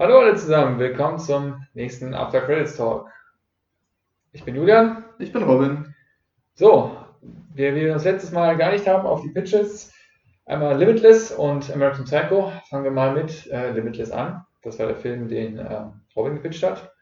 Hallo alle zusammen, willkommen zum nächsten After Credits Talk. Ich bin Julian. Ich bin Robin. So, wir, wie wir uns letztes Mal geeinigt haben auf die Pitches, einmal Limitless und American Psycho. Fangen wir mal mit äh, Limitless an. Das war der Film, den äh, Robin gepitcht hat.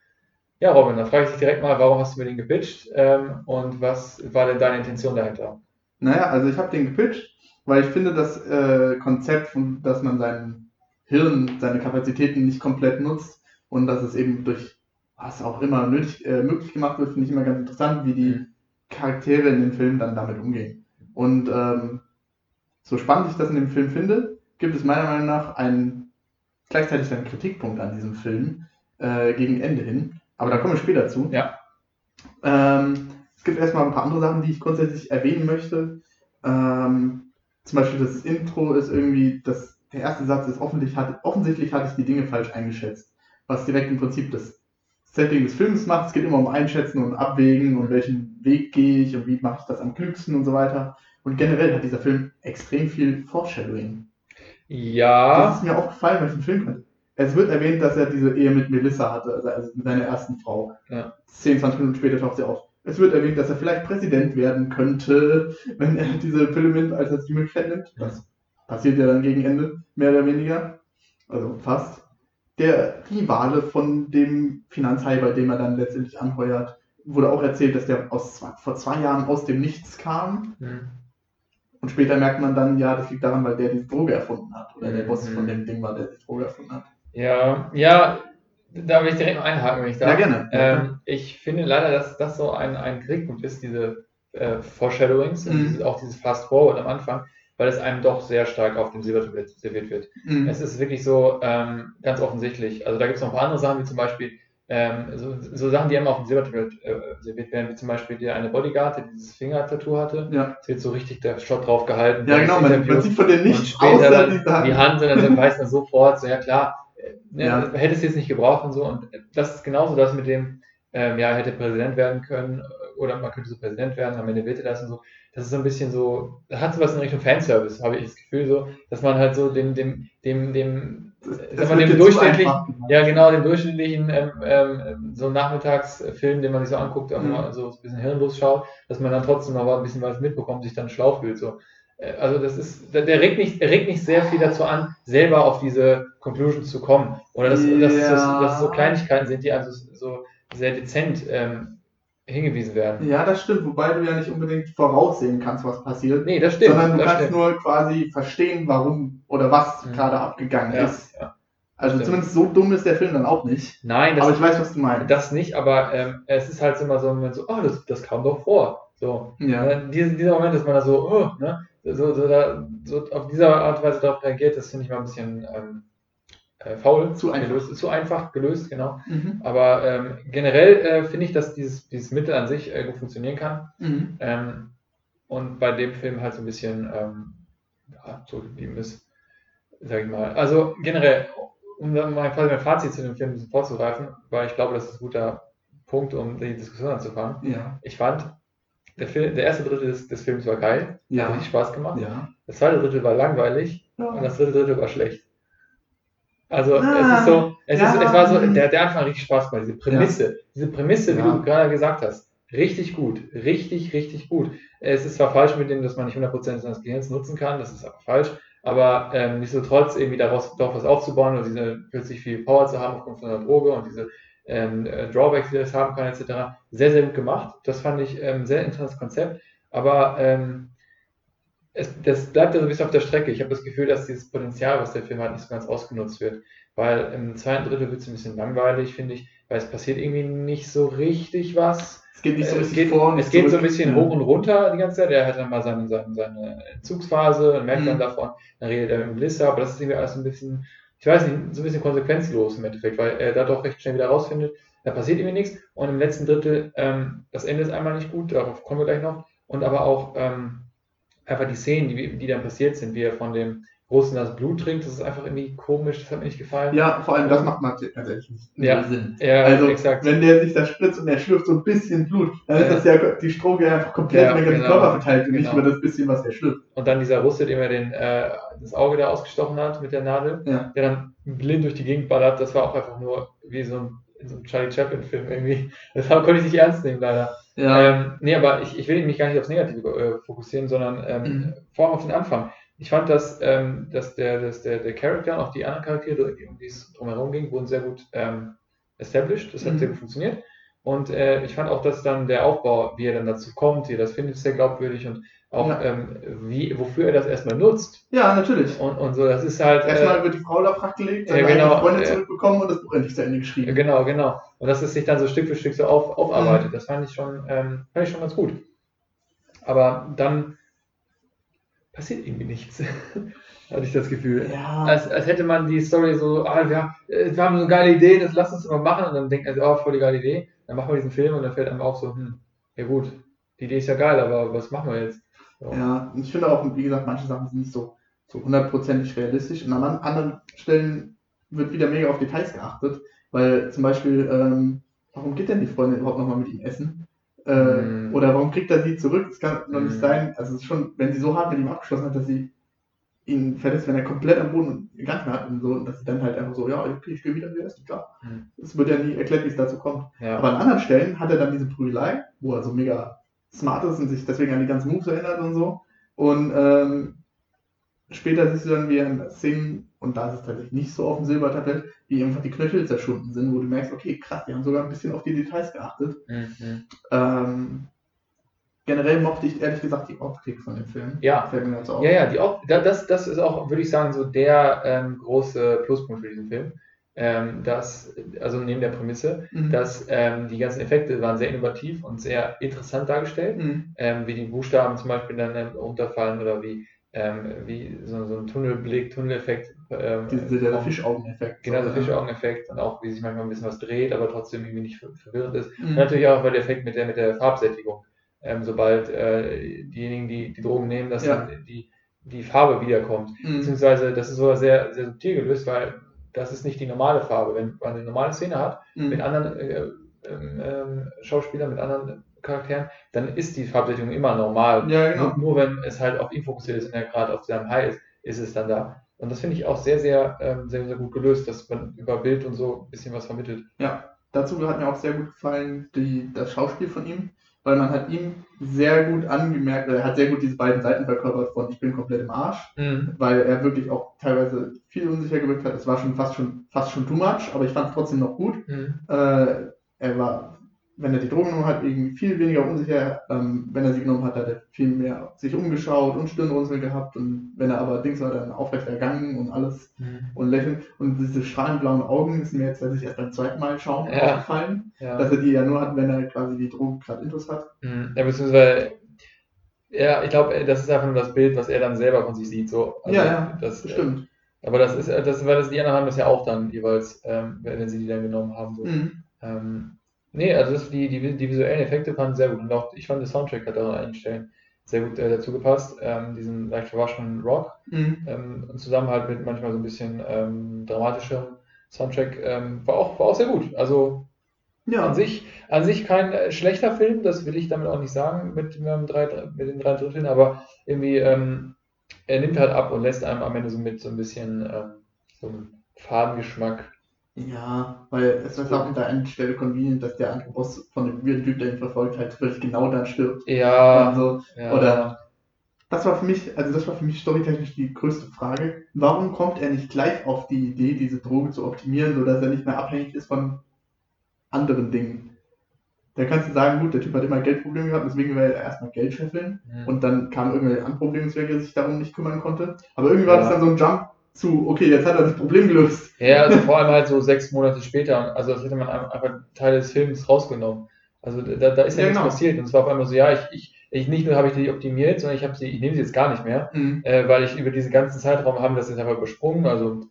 Ja, Robin, dann frage ich dich direkt mal, warum hast du mir den gepitcht ähm, und was war denn deine Intention dahinter? Naja, also ich habe den gepitcht, weil ich finde, das äh, Konzept, dass man sein Hirn, seine Kapazitäten nicht komplett nutzt und dass es eben durch was auch immer nötig, äh, möglich gemacht wird, finde ich immer ganz interessant, wie die Charaktere in dem Film dann damit umgehen. Und ähm, so spannend ich das in dem Film finde, gibt es meiner Meinung nach einen gleichzeitig einen Kritikpunkt an diesem Film äh, gegen Ende hin. Aber da kommen wir später zu. Ja. Ähm, es gibt erstmal ein paar andere Sachen, die ich grundsätzlich erwähnen möchte. Ähm, zum Beispiel das Intro ist irgendwie, das, der erste Satz ist offensichtlich, hat, offensichtlich hatte ich die Dinge falsch eingeschätzt. Was direkt im Prinzip das Setting des Films macht. Es geht immer um Einschätzen und Abwägen und welchen Weg gehe ich und wie mache ich das am klügsten und so weiter. Und generell hat dieser Film extrem viel Foreshadowing. Ja. Das ist mir aufgefallen, weil ich den Film kannte. Es wird erwähnt, dass er diese Ehe mit Melissa hatte, also- also mit seiner ersten Frau. Ja. 10, 20 Minuten später taucht sie auf. Es wird erwähnt, dass er vielleicht Präsident werden könnte, wenn er diese Pille nimmt, als er die Möglichkeit nimmt. Das passiert ja dann gegen Ende, mehr oder weniger. Also fast. Der Rivale von dem Finanzhai, bei dem er dann letztendlich anheuert, wurde auch erzählt, dass der aus, vor zwei Jahren aus dem Nichts kam. Hm. Und später merkt man dann, ja, das liegt daran, weil der diese Droge erfunden hat. Oder der Boss Mhm. von dem Ding war, der die Droge erfunden hat. Ja, ja, da will ich direkt mal einhaken, wenn ich darf. Ja, gerne. Ähm, ich finde leider, dass das so ein, ein Kritikpunkt ist, diese äh, Foreshadowings und Mhm. dieses, auch dieses Fast Forward am Anfang, weil es einem doch sehr stark auf dem Silbertablett serviert wird. Mhm. Es ist wirklich so ähm, ganz offensichtlich. Also da gibt es noch ein paar andere Sachen, wie zum Beispiel ähm, so, so Sachen, die einem auf dem Silbertablett äh, serviert werden, wie zum Beispiel der eine Bodyguard, der dieses Finger-Tattoo hatte. Ja. Es wird so richtig der Shot drauf gehalten. Ja, genau, man, man sieht von nichts später außer dann dieser die Hand und dann weiß man sofort, so ja klar, äh, ne, Ja. hätte es jetzt nicht gebraucht und so. Und das ist genauso das mit dem, ähm, ja, hätte Präsident werden können äh, oder man könnte so Präsident werden, am Ende wird er das und so. Das ist so ein bisschen so, hat so was in Richtung Fanservice, habe ich das Gefühl so, dass man halt so dem, dem, dem, dem, Das- sag das wird dem durchschnittlichen, ja genau, dem durchschnittlichen ähm, ähm, so Nachmittagsfilm, den man sich so anguckt, auch Mhm. mal so ein bisschen hirnlos schaut, dass man dann trotzdem noch ein bisschen was mitbekommt, sich dann schlau fühlt. So. Äh, Also das ist, der, regt nicht, der regt nicht sehr viel dazu an, selber auf diese Conclusion zu kommen. Oder dass, dass, es so, Ja. dass es so Kleinigkeiten sind, die also so sehr dezent ähm, hingewiesen werden. Ja, das stimmt, wobei du ja nicht unbedingt voraussehen kannst, was passiert. Nee, das stimmt. sondern du kannst stimmt. nur quasi verstehen, warum oder was Mhm. gerade abgegangen ja, ist. ja. Also stimmt. zumindest so dumm ist der Film dann auch nicht. Nein, das, Aber ich weiß, was du meinst. das nicht, aber ähm, es ist halt immer so ein Moment so, oh, das, das kam doch vor. So. ja. Äh, dieser, dieser Moment, dass man da so, oh, ne, so, so, da, so auf diese Art und Weise darauf reagiert, das finde ich mal ein bisschen ähm, äh, faul. Zu einfach. Gelöst, zu einfach gelöst, genau. Mhm. Aber ähm, generell äh, finde ich, dass dieses, dieses Mittel an sich äh, gut funktionieren kann. Mhm. Ähm, und bei dem Film halt so ein bisschen ähm, ja, zurückgeblieben ist, sag ich mal. Also generell, um mein Fazit zu dem Film ein bisschen vorzugreifen, weil ich glaube, das ist ein guter Punkt, um die Diskussion anzufangen. Ja. Ich fand, der, Film, der erste Drittel des, des Films war geil, hat Ja. richtig Spaß gemacht. Ja. Das zweite Drittel war langweilig und das dritte Drittel war schlecht. Also Ah, es ist so, es, ja. ist, es war so, der, der Anfang richtig Spaß gemacht, diese Prämisse, diese Prämisse, wie Ja. du gerade gesagt hast, richtig gut, richtig, richtig gut. Es ist zwar falsch mit dem, dass man nicht 100% seines Gehirns nutzen kann, das ist aber falsch, aber ähm, nichtsdestotrotz irgendwie daraus doch was aufzubauen und diese plötzlich viel Power zu haben aufgrund von der Droge und diese ähm, äh, Drawbacks, die das haben kann, etc. Sehr, sehr gut gemacht. Das fand ich ähm, sehr interessantes Konzept, aber ähm, es, das bleibt ja so ein bisschen auf der Strecke. Ich habe das Gefühl, dass dieses Potenzial, was der Film hat, nicht so ganz ausgenutzt wird. Weil im zweiten Drittel wird es ein bisschen langweilig, finde ich, weil es passiert irgendwie nicht so richtig was. Es geht nicht so Äh, richtig geht, vor und es geht so ein zurück. bisschen hoch und runter die ganze Zeit. Er hat dann mal seine, seine, seine Entzugsphase und merkt Mhm. dann davon, dann redet er mit Melissa, aber das ist irgendwie alles ein bisschen, ich weiß nicht, so ein bisschen konsequenzlos im Endeffekt, weil er da doch recht schnell wieder rausfindet, da passiert irgendwie nichts. Und im letzten Drittel, ähm, das Ende ist einmal nicht gut, darauf kommen wir gleich noch. Und aber auch ähm, einfach die Szenen, die, die dann passiert sind, wie er von dem Russen das Blut trinkt. Das ist einfach irgendwie komisch, das hat mir nicht gefallen. Ja, vor allem das macht man ehrlich nicht Ja. Sinn. Ja, also, exakt. wenn der sich da spritzt und er schlürft so ein bisschen Blut, dann ist Ja. das ja die Stroke einfach komplett Ja, über den genau. Körper verteilt und nicht Genau. über das bisschen, was er schlürft. Und dann dieser Russe, dem er den, äh, das Auge da ausgestochen hat mit der Nadel, Ja. der dann blind durch die Gegend ballert, das war auch einfach nur wie so ein, in so einem Charlie Chaplin-Film irgendwie. Das konnte ich nicht ernst nehmen, leider. Ähm, nee, aber ich, ich will mich gar nicht aufs Negative äh, fokussieren, sondern ähm, Mhm. vor allem auf den Anfang. Ich fand, dass, ähm, dass, der, dass der, der Charakter und auch die anderen Charaktere, um die es drumherum ging, wurden sehr gut ähm, established. Das hat Mhm. sehr gut funktioniert. Und äh, ich fand auch, dass dann der Aufbau, wie er dann dazu kommt, wie er das findet, sehr glaubwürdig und auch Ja. ähm, wie, wofür er das erstmal nutzt. ja, natürlich. Und, und so, das ist halt. Erstmal Äh, wird die Frau da Frack gelegt, ja, seine genau, Freundin ja. zurückbekommen und das Buch endlich zu Ende geschrieben. genau, genau. Und dass es sich dann so Stück für Stück so auf, aufarbeitet, das fand ich schon, ähm, fand ich schon ganz gut. Aber dann passiert irgendwie nichts. Hatte ich das Gefühl. Ja, Als, als hätte man die Story so, ah, wir, äh, wir haben so eine geile Idee, das lass uns mal machen. Und dann denkt man, oh, voll die geile Idee. Dann machen wir diesen Film und dann fällt einem auch so, hm, ja gut, die Idee ist ja geil, aber was machen wir jetzt? So. ja, und ich finde auch, wie gesagt, manche Sachen sind nicht so so hundertprozentig realistisch. Und an an- anderen Stellen wird wieder mega auf Details geachtet, weil zum Beispiel, ähm, warum geht denn die Freundin überhaupt nochmal mit ihm essen? Äh, Mm. Oder warum kriegt er sie zurück? Das kann doch nicht Mm. sein. Also es ist schon, wenn sie so hart mit ihm abgeschlossen hat, dass sie ihn verlässt, wenn er komplett am Boden gegangen hat und so, und dass sie dann halt einfach so, ja, okay, ich gehe wieder wie erst, klar. Mm. Es wird ja nie erklärt, wie es dazu kommt. Ja. Aber an anderen Stellen hat er dann diese Prügelei, wo er so mega smart ist und sich deswegen an die ganzen Moves erinnert und so. Und ähm, später siehst du dann, wie er in Szenen, und da ist es tatsächlich nicht so auf dem Silbertablett, wie einfach die Knöchel zerschunden sind, wo du merkst, okay, krass, die haben sogar ein bisschen auf die Details geachtet. Mhm. Ähm, generell mochte ich ehrlich gesagt die Optik von dem Film. Ja. Fällt mir jetzt auf. Ja, ja, die da- das, das ist auch, würde ich sagen, so der ähm, große Pluspunkt für diesen Film. Ähm, dass, also neben der Prämisse, Mhm. dass ähm, die ganzen Effekte waren sehr innovativ und sehr interessant dargestellt. Mhm. ähm, wie die Buchstaben zum Beispiel dann ähm, runterfallen oder wie, ähm, wie so, so ein Tunnelblick, Tunneleffekt. Ähm, Diese, der. Fischaugeneffekt. Genau, der. Fischaugeneffekt und auch wie sich manchmal ein bisschen was dreht, aber trotzdem irgendwie nicht ver- verwirrend ist. Und Mhm. natürlich auch, weil der Effekt mit der, mit der Farbsättigung. Ähm, sobald äh, diejenigen, die die Drogen nehmen, dass Ja. dann die, die Farbe wiederkommt. Mhm. Beziehungsweise, das ist sogar sehr, sehr subtil gelöst, weil das ist nicht die normale Farbe. Wenn man eine normale Szene hat, Mhm. mit anderen äh, ähm, Schauspielern, mit anderen Charakteren, dann ist die Farbsättigung immer normal. Ja, genau. Nur, nur wenn es halt auf ihn fokussiert ist und er gerade auf seinem High ist, ist es dann da. Und das finde ich auch sehr, sehr, ähm, sehr, sehr gut gelöst, dass man über Bild und so ein bisschen was vermittelt. Ja, dazu hat mir auch sehr gut gefallen die, das Schauspiel von ihm, weil man hat ihm sehr gut angemerkt, er hat sehr gut diese beiden Seiten verkörpert von ich bin komplett im Arsch, weil er wirklich auch teilweise viel unsicher gewirkt hat. Es war schon fast schon fast schon too much, aber ich fand es trotzdem noch gut. Mhm. Äh, er war, wenn er die Drogen genommen hat, irgendwie viel weniger unsicher. Ähm, wenn er sie genommen hat, hat er viel mehr sich umgeschaut und Stirnrunzeln gehabt. Und wenn er aber Dings war, dann aufrecht ergangen und alles Mhm. und lächeln. Und diese strahlend blauen Augen ist mir jetzt tatsächlich erst beim zweiten Mal schauen Ja. aufgefallen, Ja. dass er die ja nur hat, wenn er quasi die Drogen gerade intus hat. Mhm. Ja, beziehungsweise, ja, ich glaube, das ist einfach nur das Bild, was er dann selber von sich sieht. So. Also ja, ja, das, das stimmt. Aber das ist, das, weil das, die anderen haben das ja auch dann jeweils, ähm, wenn sie die dann genommen haben. So. Mhm. Ähm, nee, also das, die, die, die visuellen Effekte fanden sehr gut. Und auch, ich fand, der Soundtrack hat an einigen Stellen sehr gut äh, dazu gepasst. Ähm, diesen leicht verwaschenen Rock. Mhm. Ähm, und zusammen halt mit manchmal so ein bisschen ähm, dramatischem Soundtrack ähm, war, auch, war auch sehr gut. Also Ja, an sich, an sich kein äh, schlechter Film, das will ich damit auch nicht sagen mit, dem drei, mit den drei Dritteln, aber irgendwie, ähm, er nimmt halt ab und lässt einem am Ende so mit so ein bisschen ähm, so einem Fadengeschmack. Ja, weil es ist auch an der einen Stelle convenient, dass der andere Boss von dem weirden Typ, der ihn verfolgt, halt wirklich genau dann stirbt. Ja, so. ja. Oder- Das war für mich, also das war für mich storytechnisch die größte Frage. Warum kommt er nicht gleich auf die Idee, diese Droge zu optimieren, sodass er nicht mehr abhängig ist von anderen Dingen? Da kannst du sagen, gut, der Typ hat immer Geldprobleme gehabt, deswegen will er erstmal Geld scheffeln Mhm. und dann kamen irgendwelche andere Probleme, weswegen er sich darum nicht kümmern konnte. Aber irgendwie war Ja. das dann so ein Jump zu, okay, jetzt hat er das Problem gelöst. Ja, also vor allem halt so sechs Monate später. Also das hätte man einfach Teil des Films rausgenommen. Also da, da ist ja, Ja, nichts genau. passiert. Und es war auf einmal so, ja, ich, ich, ich nicht nur habe ich die optimiert, sondern ich habe sie, ich nehme sie jetzt gar nicht mehr, Mhm. äh, weil ich über diesen ganzen Zeitraum haben das jetzt einfach übersprungen. Also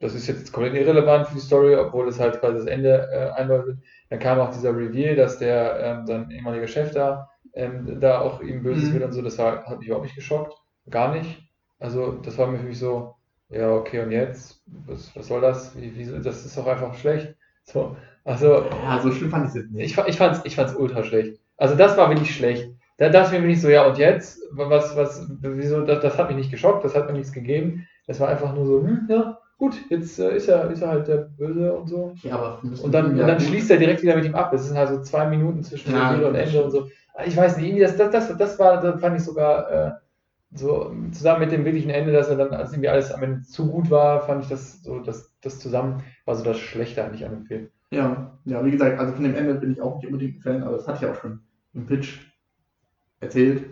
das ist jetzt komplett irrelevant für die Story, obwohl es halt quasi das Ende äh, einläutet. Dann kam auch dieser Reveal, dass der ähm, sein ehemaliger Chef da ähm, da auch ihm Böses Mhm. will und so. Das war, hat mich überhaupt nicht geschockt. Gar nicht. Also, das war mir für mich so, ja, okay, und jetzt? Was, was soll das? Wie, wie, das ist doch einfach schlecht. So, also, Ja, so schlimm fand ich es jetzt ich, nicht. fa- ich fand's, ich fand's ultra schlecht. Also, das war wirklich schlecht. Da dachte ich mir nicht so, ja, und jetzt? Was, was, wieso, das, das hat mich nicht geschockt, das hat mir nichts gegeben. Das war einfach nur so, hm, ja, gut, jetzt äh, ist er, ist er halt der Böse und so. Ja, aber Und dann, und dann gut- schließt er direkt wieder mit ihm ab. Es sind halt so zwei Minuten zwischen Ja, Serie und Ende und so. Ich weiß nicht, irgendwie das, das, das, das war, das fand ich sogar äh, so zusammen mit dem wirklichen Ende, dass er dann, als irgendwie alles am Ende zu gut war, fand ich das so, das, das zusammen war so das Schlechte eigentlich an dem Film. Ja, ja, wie gesagt, also von dem Ende bin ich auch nicht unbedingt ein Fan, aber das hatte ich auch schon im Pitch erzählt.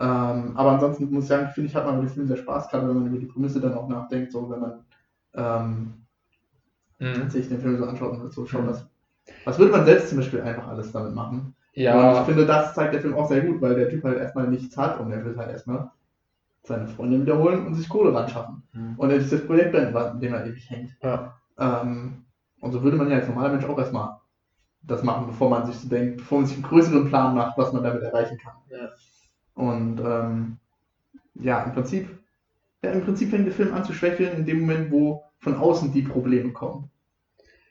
Ähm, aber ansonsten muss ich sagen, finde ich, hat man mit dem Film sehr Spaß, gerade wenn man über die Prämisse dann auch nachdenkt, so wenn man ähm, Mhm. sich den Film so anschaut und so schaut, Mhm. was, was würde man selbst zum Beispiel einfach alles damit machen. Und ich Ja, finde, das zeigt der Film auch sehr gut, weil der Typ halt erstmal nichts hat und er will halt erstmal seine Freundin wiederholen und sich Kohle ran schaffen. Mhm. Und er ist das Projekt an dem er ewig hängt. ja. Ähm, und so würde man ja als normaler Mensch auch erstmal das machen, bevor man sich so denkt, bevor man sich einen größeren Plan macht, was man damit erreichen kann. Ja. Und ähm, ja, im Prinzip, ja, im Prinzip fängt der Film an zu schwächeln in dem Moment, wo von außen die Probleme kommen.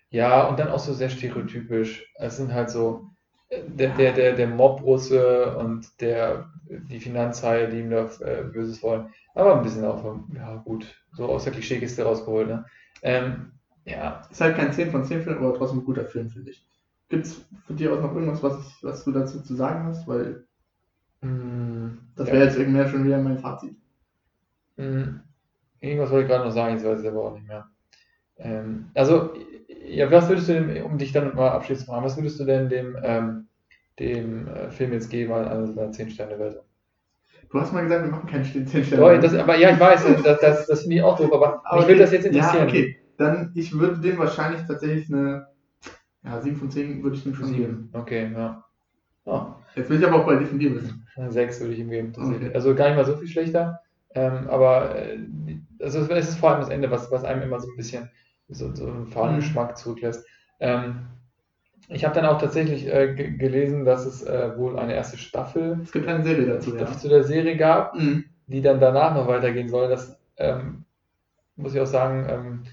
Ja, und dann auch so sehr stereotypisch. Es sind halt so der, der, der, der Mob-Russe und der, die Finanzhaie, die ihm da äh, Böses wollen. Aber ein bisschen auch, ja gut, so aus der Klischeekiste rausgeholt, ne? Ähm, ja, Ist halt kein 10 von 10 Film, aber trotzdem ein guter Film, finde ich. Gibt es von dir aus noch irgendwas, was, ich, was du dazu zu sagen hast? Weil mh, das ja. wäre jetzt irgendwie schon wieder mein Fazit. Mh, Irgendwas wollte ich gerade noch sagen, jetzt weiß ich aber auch nicht mehr. Ähm, also, ja, was würdest du denn, um dich dann mal abschließend zu fragen, was würdest du denn dem, ähm, dem äh, Film jetzt geben an an so einer 10-Sterne-Version? Du hast mal gesagt, wir machen keinen 10 Sterne. Das, aber ja, ich weiß, das, das, das finde ich auch doof, aber mich würde das jetzt interessieren. Ja, okay. Dann, ich würde dem wahrscheinlich tatsächlich eine, ja, 7 von 10 würde ich dem schon geben. Sieben. Okay, ja. Oh, Jetzt will ich aber auch bei dir von dir wissen. eine sechs würde ich ihm geben. Okay. Also gar nicht mal so viel schlechter. Ähm, aber äh, also es ist vor allem das Ende, was, was einem immer so ein bisschen so, so einen fahlen Mhm. Geschmack zurücklässt. Ähm, ich habe dann auch tatsächlich äh, ge- gelesen, dass es äh, wohl eine erste Staffel Es gibt eine Serie dazu, ja. zu der Serie gab, Mhm. die dann danach noch weitergehen soll. Das ähm, muss ich auch sagen, ähm,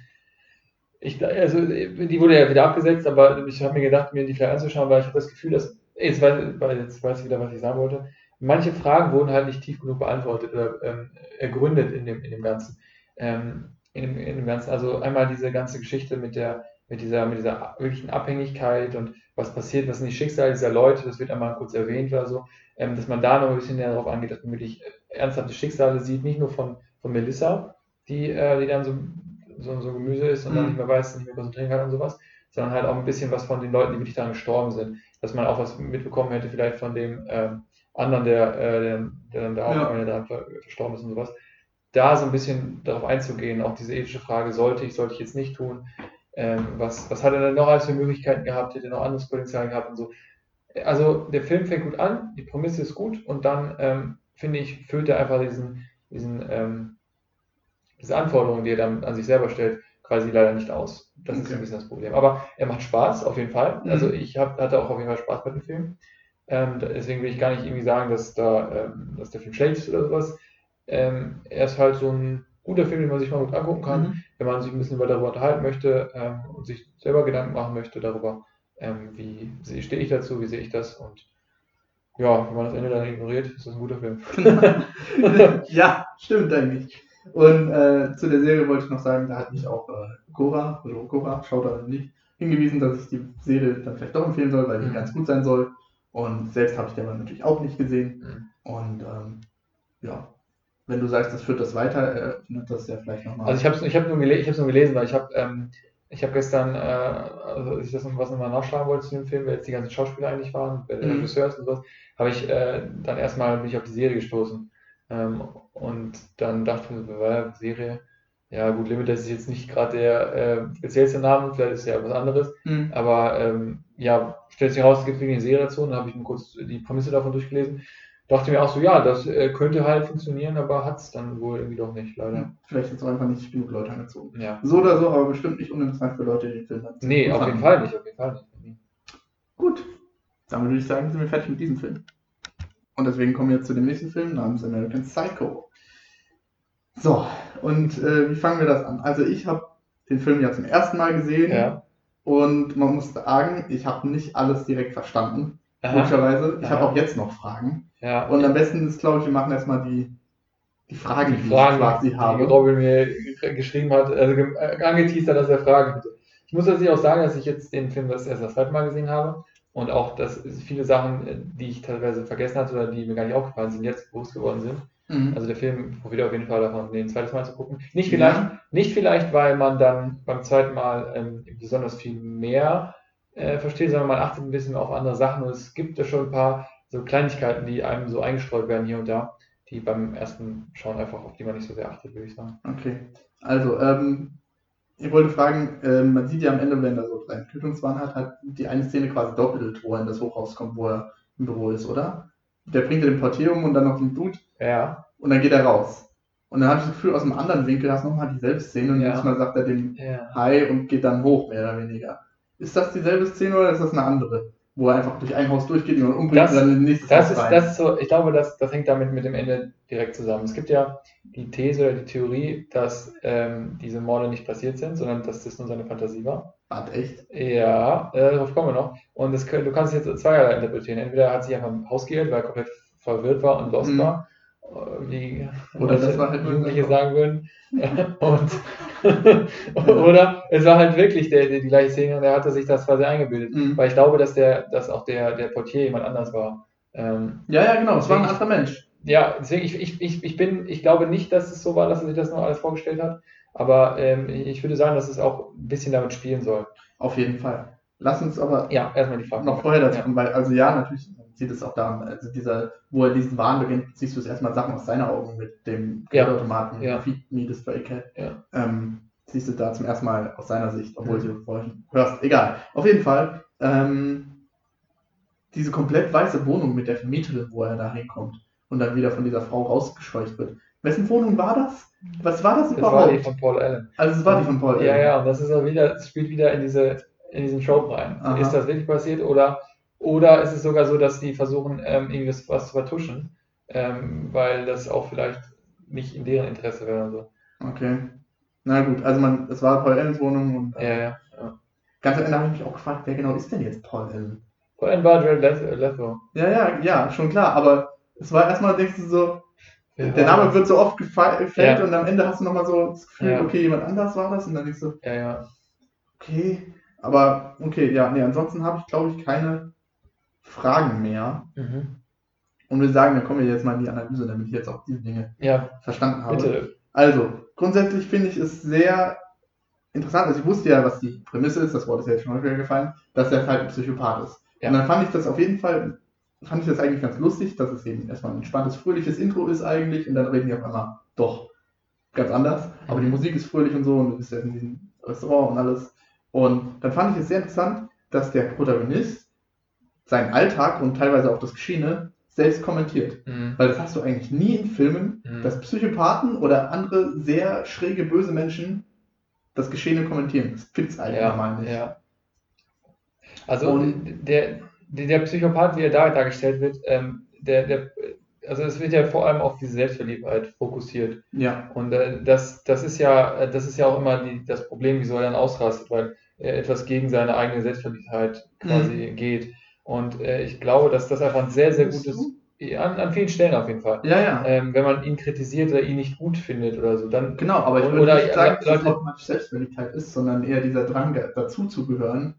ich, also, die wurde ja wieder abgesetzt, aber ich habe mir gedacht, mir die vielleicht anzuschauen, weil ich habe das Gefühl, dass, jetzt weiß, jetzt weiß ich wieder, was ich sagen wollte. Manche Fragen wurden halt nicht tief genug beantwortet oder ähm, ergründet in dem, in dem Ganzen. Ähm, in, dem, in dem Ganzen. Also einmal diese ganze Geschichte mit der, mit dieser, mit dieser wirklichen Abhängigkeit und was passiert, was sind die Schicksale dieser Leute, das wird einmal kurz erwähnt oder so, ähm, dass man da noch ein bisschen näher darauf angeht, dass man wirklich ernsthafte Schicksale sieht, nicht nur von, von Melissa, die, äh, die dann so, so, so Gemüse ist und dann Mhm. nicht mehr weiß, nicht mehr konzentrieren kann und sowas, sondern halt auch ein bisschen was von den Leuten, die wirklich daran gestorben sind. Dass man auch was mitbekommen hätte, vielleicht von dem ähm, anderen, der, äh, der, der dann da auch Ja. daran ver- verstorben ist und sowas. Da so ein bisschen darauf einzugehen, auch diese ethische Frage, sollte ich, sollte ich jetzt nicht tun, ähm, was, was hat er denn noch als für Möglichkeiten gehabt, hätte er noch anderes Potenzial gehabt und so. Also der Film fängt gut an, die Prämisse ist gut und dann ähm, finde ich, füllt er einfach diesen, diesen, ähm, diese Anforderungen, die er dann an sich selber stellt, quasi leider nicht aus. Das ist Okay. ein bisschen das Problem. Aber er macht Spaß, auf jeden Fall. Mhm. Also ich hab, hatte auch auf jeden Fall Spaß mit dem Film. Ähm, deswegen will ich gar nicht irgendwie sagen, dass, da, ähm, dass der Film schlecht ist oder sowas. Ähm, er ist halt so ein guter Film, den man sich mal gut angucken kann, Mhm. wenn man sich ein bisschen darüber unterhalten möchte ähm, und sich selber Gedanken machen möchte darüber, ähm, wie stehe ich dazu, wie sehe ich das und ja, wenn man das Ende dann ignoriert, ist das ein guter Film. ja, stimmt eigentlich. Und äh, zu der Serie wollte ich noch sagen, da hat mich auch äh, Cora, also Cora, schaut da nicht, hingewiesen, dass ich die Serie dann vielleicht doch empfehlen soll, weil die Mhm. ganz gut sein soll. Und selbst habe ich die aber natürlich auch nicht gesehen. Mhm. Und ähm, ja, wenn du sagst, das führt das weiter, eröffnet das ja vielleicht nochmal. Also ich habe es ich hab nur, gele ich nur gelesen, weil ich habe ähm, ich hab gestern, äh, also als ich das noch was nochmal nachschlagen wollte zu dem Film, wer jetzt die ganzen Schauspieler eigentlich waren, Mhm. Regisseur ist und sowas, habe ich äh, dann erstmal bin ich auf die Serie gestoßen. Ähm, und dann dachte ich mir äh, Serie, ja gut, Limitless ist jetzt nicht gerade der äh, speziellste Name, vielleicht ist es ja was anderes, Mhm. aber ähm, ja, stellt sich heraus, es gibt wirklich eine Serie dazu und dann habe ich mir kurz die Prämisse davon durchgelesen. Dachte mir auch so, ja, das äh, könnte halt funktionieren, aber hat es dann wohl irgendwie doch nicht, leider. Vielleicht jetzt auch einfach nicht genug Leute angezogen. Ja. So oder so, aber bestimmt nicht uninteressant für Leute, die den Film dann Nee, auf jeden. Fall nicht, auf jeden Fall nicht. Gut, dann würde ich sagen, sind wir fertig mit diesem Film. Und deswegen kommen wir jetzt zu dem nächsten Film namens American Psycho. So, und äh, wie fangen wir das an? Also ich habe den Film ja zum ersten Mal gesehen Ja. und man muss sagen, ich habe nicht alles direkt verstanden. Logischerweise. Ich habe auch jetzt noch Fragen. Ja. Und am besten ist, glaube ich, wir machen erstmal die, die Fragen, die die, Fragen, ich quasi die habe. Robin mir geschrieben hat, also äh, angeteasert, dass er Fragen hatte. Ich muss tatsächlich auch sagen, dass ich jetzt den Film das erst das zweite Mal gesehen habe und auch, dass viele Sachen, äh, die ich teilweise vergessen hatte oder die mir gar nicht aufgefallen sind, jetzt bewusst geworden sind. Mhm. Also der Film profitiert auf jeden Fall davon, den zweites Mal zu gucken. Nicht Ja. vielleicht, nicht vielleicht, weil man dann beim zweiten Mal ähm, besonders viel mehr äh, versteht, sondern man achtet ein bisschen auf andere Sachen und es gibt da schon ein paar so Kleinigkeiten, die einem so eingestreut werden hier und da, die beim ersten Schauen einfach, auf die man nicht so sehr achtet, würde ich sagen. Okay. Also, ähm, ich wollte fragen, ähm, man sieht ja am Ende, wenn er so seinen Tötungswahn hat, hat die eine Szene quasi doppelt, wo er in das Hochhaus kommt, wo er im Büro ist, oder? Der bringt ja den Portier um und dann noch den Dude Ja, und dann geht er raus. Und dann habe ich das Gefühl, aus einem anderen Winkel hast du nochmal dieselbe Szene und Ja. diesmal sagt er dem ja. Hi und geht dann hoch, mehr oder weniger. Ist das dieselbe Szene oder ist das eine andere? Wo er einfach durch ein Haus durchgeht, jemanden umbringt Das- und dann in nächstes Das Haus ist, rein? das ist so, ich glaube, das, das hängt damit mit dem Ende direkt zusammen. Es gibt ja die These oder die Theorie, dass ähm, diese Morde nicht passiert sind, sondern dass das nur seine Fantasie war. Warte, echt? Ja, äh, darauf kommen wir noch. Und das, du kannst es jetzt zweierlei interpretieren. Entweder hat sich einfach im Haus geirrt, weil er komplett verwirrt war und lost Mhm. war, äh, wie Oder das war halt Jugendliche sagen würden. und, oder es war halt wirklich der, der, die gleiche Szene und er hatte sich das quasi eingebildet. Mhm. Weil ich glaube, dass der, dass auch der, der Portier jemand anders war. Ähm, Ja, ja, genau, es war ein anderer Mensch. ja, deswegen, ich, ich, ich, ich bin, ich glaube nicht, dass es so war, dass er sich das nur alles vorgestellt hat. Aber ähm, ich würde sagen, dass es auch ein bisschen damit spielen soll. Auf jeden Fall. Lass uns aber Ja, erstmal die Frage. noch vorher dazu Ja. kommen, weil, also ja, natürlich sieht es auch daran, also dieser, wo er diesen Wahn beginnt, siehst du es erstmal Sachen aus seinen Augen mit dem Ja. Geldautomaten, Ja. Feed Me the Stray Cat. Ja. Ähm, siehst du da zum ersten Mal aus seiner Sicht, obwohl Mhm. du vorher schon hörst. Egal. Auf jeden Fall, ähm, diese komplett weiße Wohnung mit der Vermieterin, wo er da hinkommt und dann wieder von dieser Frau rausgescheucht wird. Wessen Wohnung war das? Was war das Das überhaupt? war die von Paul Allen. also es war die von Paul. Ja, Allen. ja, und das ist auch wieder, es spielt wieder in diese, in diesen Trope rein. Aha. Ist das wirklich passiert oder, oder ist es sogar so, dass die versuchen, ähm, irgendwie was zu vertuschen, ähm, weil das auch vielleicht nicht in deren Interesse wäre so. Okay. Na gut, also man, es war Paul Allens Wohnung und Ja, ja. ja. ganz am Ende habe ich mich auch gefragt, wer genau ist denn jetzt Paul Allen? Paul Allen war Jared Leto. Ja, ja, ja, schon klar, aber es war erstmal, denkst du so, der Name wird so oft gefällt Ja. und am Ende hast du nochmal so das Gefühl, Ja. okay, jemand anders war das und dann denkst du, Ja, ja. okay, aber okay, ja, nee, ansonsten habe ich glaube ich keine Fragen mehr Mhm. und wir sagen, dann kommen wir jetzt mal in die Analyse, damit ich jetzt auch diese Dinge Ja, verstanden habe. bitte. Also, grundsätzlich finde ich es sehr interessant. Also, ich wusste ja, was die Prämisse ist, das Wort ist ja jetzt schon häufiger gefallen, dass er halt ein Psychopath ist. Ja. Und dann fand ich das auf jeden Fall, fand ich das eigentlich ganz lustig, dass es eben erstmal ein entspanntes, fröhliches Intro ist eigentlich und dann reden die auf einmal doch ganz anders. Aber die Musik ist fröhlich und so und du bist ja in diesem Restaurant und alles. Und dann fand ich es sehr interessant, dass der Protagonist seinen Alltag und teilweise auch das Geschehene selbst kommentiert. Mhm. Weil das hast du eigentlich nie in Filmen, Mhm. dass Psychopathen oder andere sehr schräge, böse Menschen das Geschehene kommentieren. Das gibt's eigentlich Ja, normal nicht. ja. Also Und- der, der, der Psychopath, wie er da dargestellt wird, ähm, der, der, also es wird ja vor allem auf diese Selbstverliebtheit fokussiert. Ja. Und äh, das, das ist ja, das ist ja auch immer die, das Problem, wieso er dann ausrastet, weil er etwas gegen seine eigene Selbstverliebtheit quasi geht. Und äh, ich glaube, dass das einfach ein sehr, sehr gutes, an, an vielen Stellen auf jeden Fall. Ja, ja. Ähm, wenn man ihn kritisiert oder ihn nicht gut findet oder so, dann Genau, aber ich würde nicht sagen, dass es automatisch Selbstverliebtheit ist, sondern eher dieser Drang, dazu zu gehören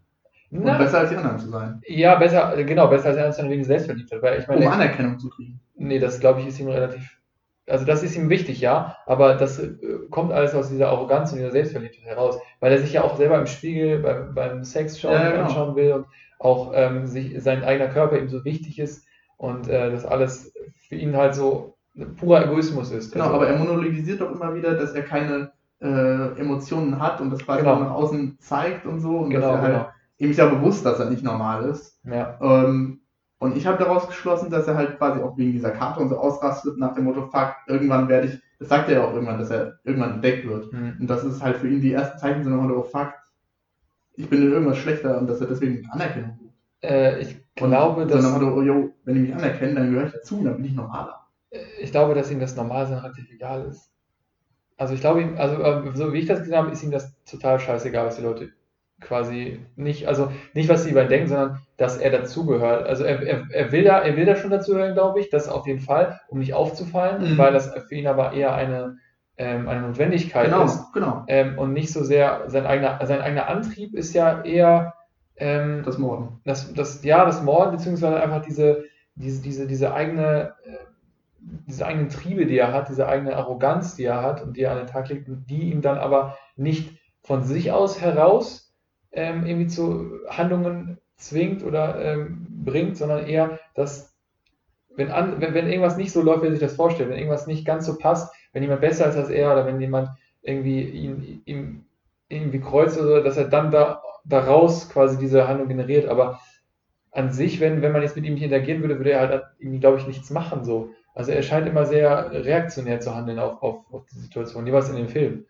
und Na, besser als die anderen zu sein. ja, besser, genau, besser als er dann wegen Selbstverliebtheit, weil ich Um meine, Anerkennung zu kriegen. Nee, das glaube ich ist ihm relativ. Also das ist ihm wichtig, ja, aber das äh, kommt alles aus dieser Arroganz und dieser Selbstverliebtheit heraus, weil er sich ja auch selber im Spiegel beim, beim Sex schauen, Ja, genau. anschauen will und auch ähm, sich sein eigener Körper ihm so wichtig ist und äh, das alles für ihn halt so purer Egoismus ist. Genau, Also, aber er monologisiert doch immer wieder, dass er keine äh, Emotionen hat und das quasi Genau. nach außen zeigt und so. Und genau, dass er halt, genau. Ihm ist ja bewusst, dass er nicht normal ist. Ja, Ähm, und ich habe daraus geschlossen, dass er halt quasi auch wegen dieser Karte und so ausrastet nach dem Motto, fuck, irgendwann werde ich, das sagt er ja auch irgendwann, dass er irgendwann entdeckt wird. hm. Und das ist halt für ihn die ersten Zeichen dem Motto, oh fuck, ich bin in irgendwas schlechter und dass er deswegen Anerkennung sucht. äh, ich Und glaube, so dass dem Motto, oh, yo, wenn die mich anerkennen, dann gehöre ich dazu und dann bin ich normaler. ich glaube, dass ihm das Normalsein relativ egal ist. also ich glaube, ihm- also äh, so wie ich das gesehen habe, ist ihm das total scheißegal, was die Leute quasi nicht, also nicht, was sie über ihn denken, sondern dass er dazugehört. Also er, er, er will da, er will da schon dazugehören, glaube ich, das auf jeden Fall, um nicht aufzufallen, Mhm. weil das für ihn aber eher eine, ähm, eine Notwendigkeit Genau, ist. genau. Ähm, und nicht so sehr sein eigener, sein eigener Antrieb ist ja eher ähm, Das Morden. das, das, ja, das Morden, beziehungsweise einfach diese, diese, diese, diese eigene, äh, diese eigenen Triebe, die er hat, diese eigene Arroganz, die er hat und die er an den Tag legt, die ihm dann aber nicht von sich aus heraus ähm, irgendwie zu Handlungen zwingt oder ähm, bringt, sondern eher, dass wenn, an, wenn, wenn irgendwas nicht so läuft, wie er sich das vorstellt, wenn irgendwas nicht ganz so passt, wenn jemand besser ist als er oder wenn jemand irgendwie ihn, ihm irgendwie kreuzt oder so, dass er dann da daraus quasi diese Handlung generiert. Aber an sich, wenn, wenn man jetzt mit ihm nicht interagieren würde, würde er halt irgendwie, glaube ich, nichts machen so. Also er scheint immer sehr reaktionär zu handeln auf, auf, auf die Situation, jeweils in dem Film.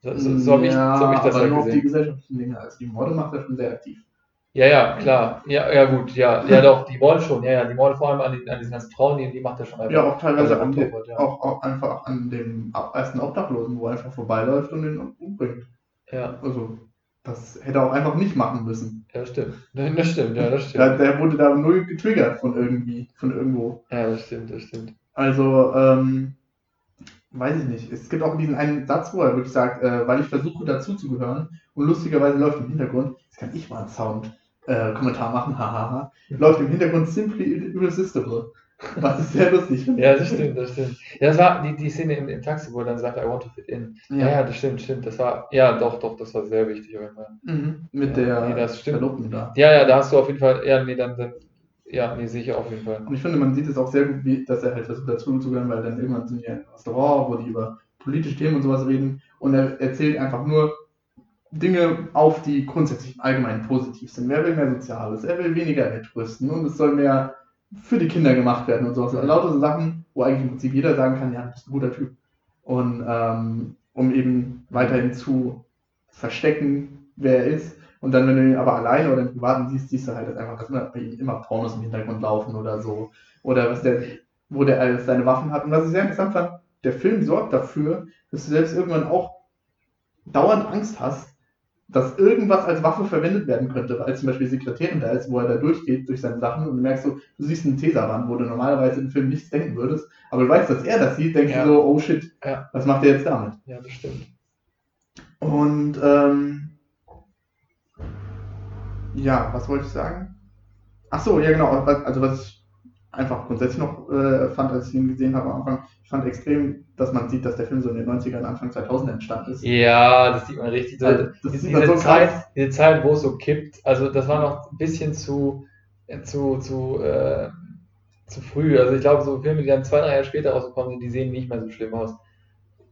So, so, so habe ich, so hab ich das aber halt nur auf die gesehen. gesellschaftlichen Dinge. Also die Morde macht er schon sehr aktiv. Ja, ja, klar. Ja, ja, gut, ja. Ja, doch, die Morde schon. Ja, ja, die Morde vor allem an, den, an diesen ganzen Frauen, die, die macht er schon einfach. Ja, auch teilweise an Oktober, ja. auch, auch einfach an dem ersten Obdachlosen, wo er einfach vorbeiläuft und ihn umbringt. Ja, Also, das hätte er auch einfach nicht machen müssen. ja, das stimmt. Das stimmt, ja, das Der, stimmt. der wurde da null getriggert von irgendwie, von irgendwo. Ja, das stimmt, das stimmt. Also, ähm, weiß ich nicht. Es gibt auch diesen einen Satz, wo er wirklich sagt, äh, weil ich versuche dazuzugehören und lustigerweise läuft im Hintergrund, jetzt kann ich mal einen Sound äh, machen, hahaha, läuft im Hintergrund Simply Irresistible. Was ich sehr lustig. Ja, das stimmt, das stimmt. Ja, das war die, die Szene im, im Taxi, wo er dann sagt, I want to fit in. Ja, ja, das stimmt, stimmt. Das war, ja, doch, doch, das war sehr wichtig auf jeden Fall. Mhm. Mit Ja, der nee, das stimmt. Verlobten da. Ja, ja, da hast du auf jeden Fall, ja, nee, dann, dann ja, nee, sicher auf jeden Fall. Und ich finde, man sieht es auch sehr gut, wie, dass er halt versucht dazuzugehören, weil dann irgendwann sind in einem Restaurant, wo die über politische Themen und sowas reden und er erzählt einfach nur Dinge auf, die grundsätzlich im Allgemeinen positiv sind. Er will mehr Soziales, er will weniger Wettrüsten und es soll mehr für die Kinder gemacht werden und sowas. Also lauter so Sachen, wo eigentlich im Prinzip jeder sagen kann, ja, du bist ein guter Typ. Und ähm, um eben weiterhin zu verstecken, wer er ist. Und dann, wenn du ihn aber alleine oder im Privaten siehst, siehst du halt dass einfach, dass bei ihm immer Pornos im Hintergrund laufen oder so. Oder was der, wo der alles seine Waffen hat. Und was ich sehr interessant fand, der Film sorgt dafür, dass du selbst irgendwann auch dauernd Angst hast, dass irgendwas als Waffe verwendet werden könnte, weil zum Beispiel Sekretärin da ist, wo er da durchgeht durch seine Sachen und du merkst so, du siehst einen Tesawand, wo du normalerweise im Film nichts denken würdest, aber du weißt, dass er das sieht, denkst Ja. du so, oh shit, Ja. was macht er jetzt damit? Ja, das stimmt. Und ähm, ja, was wollte ich sagen? Ach so, ja genau. Also was ich einfach grundsätzlich noch äh, fand, als ich ihn gesehen habe am Anfang, ich fand extrem, dass man sieht, dass der Film so in den 90ern, Anfang 2000 entstanden ist. Ja, das sieht man richtig. So, Also, das diese, sieht man so Zeit, krass. diese Zeit, wo es so kippt, also das war noch ein bisschen zu, zu, zu, äh, zu früh. Also ich glaube, so Filme, die dann zwei, drei Jahre später rausgekommen sind, die sehen nicht mehr so schlimm aus.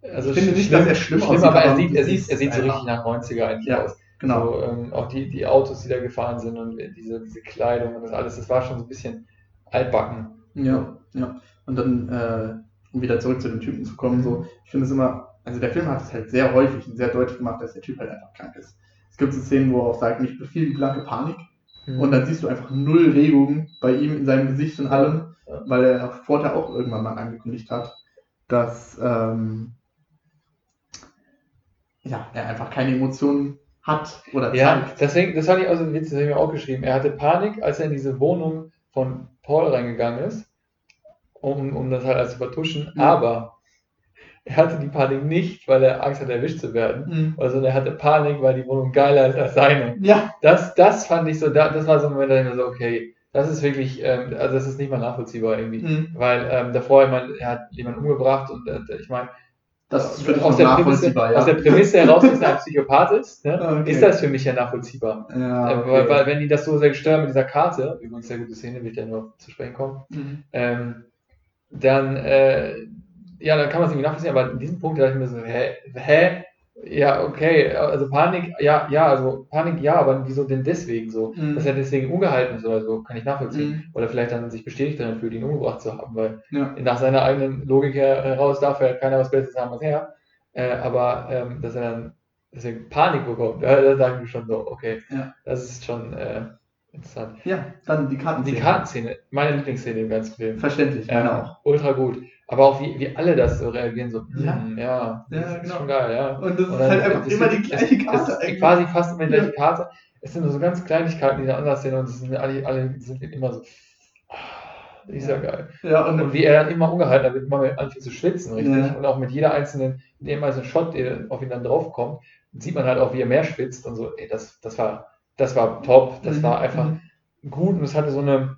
Also Ich finde nicht, dass er schlimm schlimm aussieht, aber er aber sieht, er sieht, er sieht so richtig nach 90er eigentlich Ja, aus. Genau. So, ähm, auch die, die Autos, die da gefahren sind und diese, diese Kleidung und das alles, das war schon so ein bisschen altbacken. Ja, ja. Und dann, äh, um wieder zurück zu den Typen zu kommen, so, ich finde es immer, also der Film hat es halt sehr häufig und sehr deutlich gemacht, dass der Typ halt einfach krank ist. Es gibt so Szenen, wo er auch sagt, mich befiehlt die blanke Panik. Mhm. Und dann siehst du einfach null Regung bei ihm in seinem Gesicht und allem, Ja. weil er vorher auch irgendwann mal angekündigt hat, dass ähm, ja, er einfach keine Emotionen hat oder Ja, zeigt. deswegen, das fand ich auch so witzig, das habe ich mir auch geschrieben. Er hatte Panik, als er in diese Wohnung von Paul reingegangen ist, um, um das halt alles zu vertuschen, Mhm. aber er hatte die Panik nicht, weil er Angst hatte, erwischt zu werden, Mhm. sondern er hatte Panik, weil die Wohnung geiler ist als seine. Ja, Das, das fand ich so, da, das war so ein Moment, da ich mir so, okay, das ist wirklich, ähm, also das ist nicht mal nachvollziehbar irgendwie. mhm. Weil ähm, davor, ich meine, er hat jemanden umgebracht und äh, ich meine, das ist aus, der Prämisse, nachvollziehbar, ja. aus der Prämisse heraus, dass er ein Psychopath ist, ne, Ah, okay. ist das für mich ja nachvollziehbar. ja, Äh, weil, weil wenn die das so sehr steuern mit dieser Karte, übrigens sehr gute Szene, will ich da nur zu sprechen kommen, Mhm. ähm, dann, äh, ja, dann kann man es irgendwie nachvollziehen, aber in diesem Punkt dachte ich mir so, hä, hä? Ja, okay, also Panik, ja, ja, also Panik, ja, aber wieso denn deswegen so? Mhm. Dass er deswegen ungehalten ist oder so, kann ich nachvollziehen. Mhm. Oder vielleicht dann sich bestätigt darin fühlt, ihn umgebracht zu haben, weil Ja. nach seiner eigenen Logik her, heraus darf er keiner was Besseres haben als er. Äh, aber ähm, dass er dann deswegen Panik bekommt, da, da sagen wir schon so, okay, Ja. das ist schon äh, interessant. ja, dann die Karten. Die Kartenszene, meine Lieblingsszene im ganzen Film. Verständlich, Ähm, meine auch. ultra gut. Aber auch wie, wie alle das so reagieren, so, Ja. hm, ja, Ja, das ist genau. schon geil, ja. Und das Und ist halt einfach immer die gleiche Karte ist eigentlich. quasi fast immer die gleiche Karte. Es sind nur so ganz Kleinigkeiten, die da anders sind und sind alle, alle sind immer so, ah, die ist ja, geil. Ja, und, Und wie er dann immer ungehalten wird, immer mehr anfängt zu schwitzen, richtig. Und auch mit jeder einzelnen, mit jedem einzelnen Shot, der auf ihn dann draufkommt, sieht man halt auch, wie er mehr schwitzt und so, ey, das, das war, das war top, das Mhm. war einfach gut und es hatte so eine,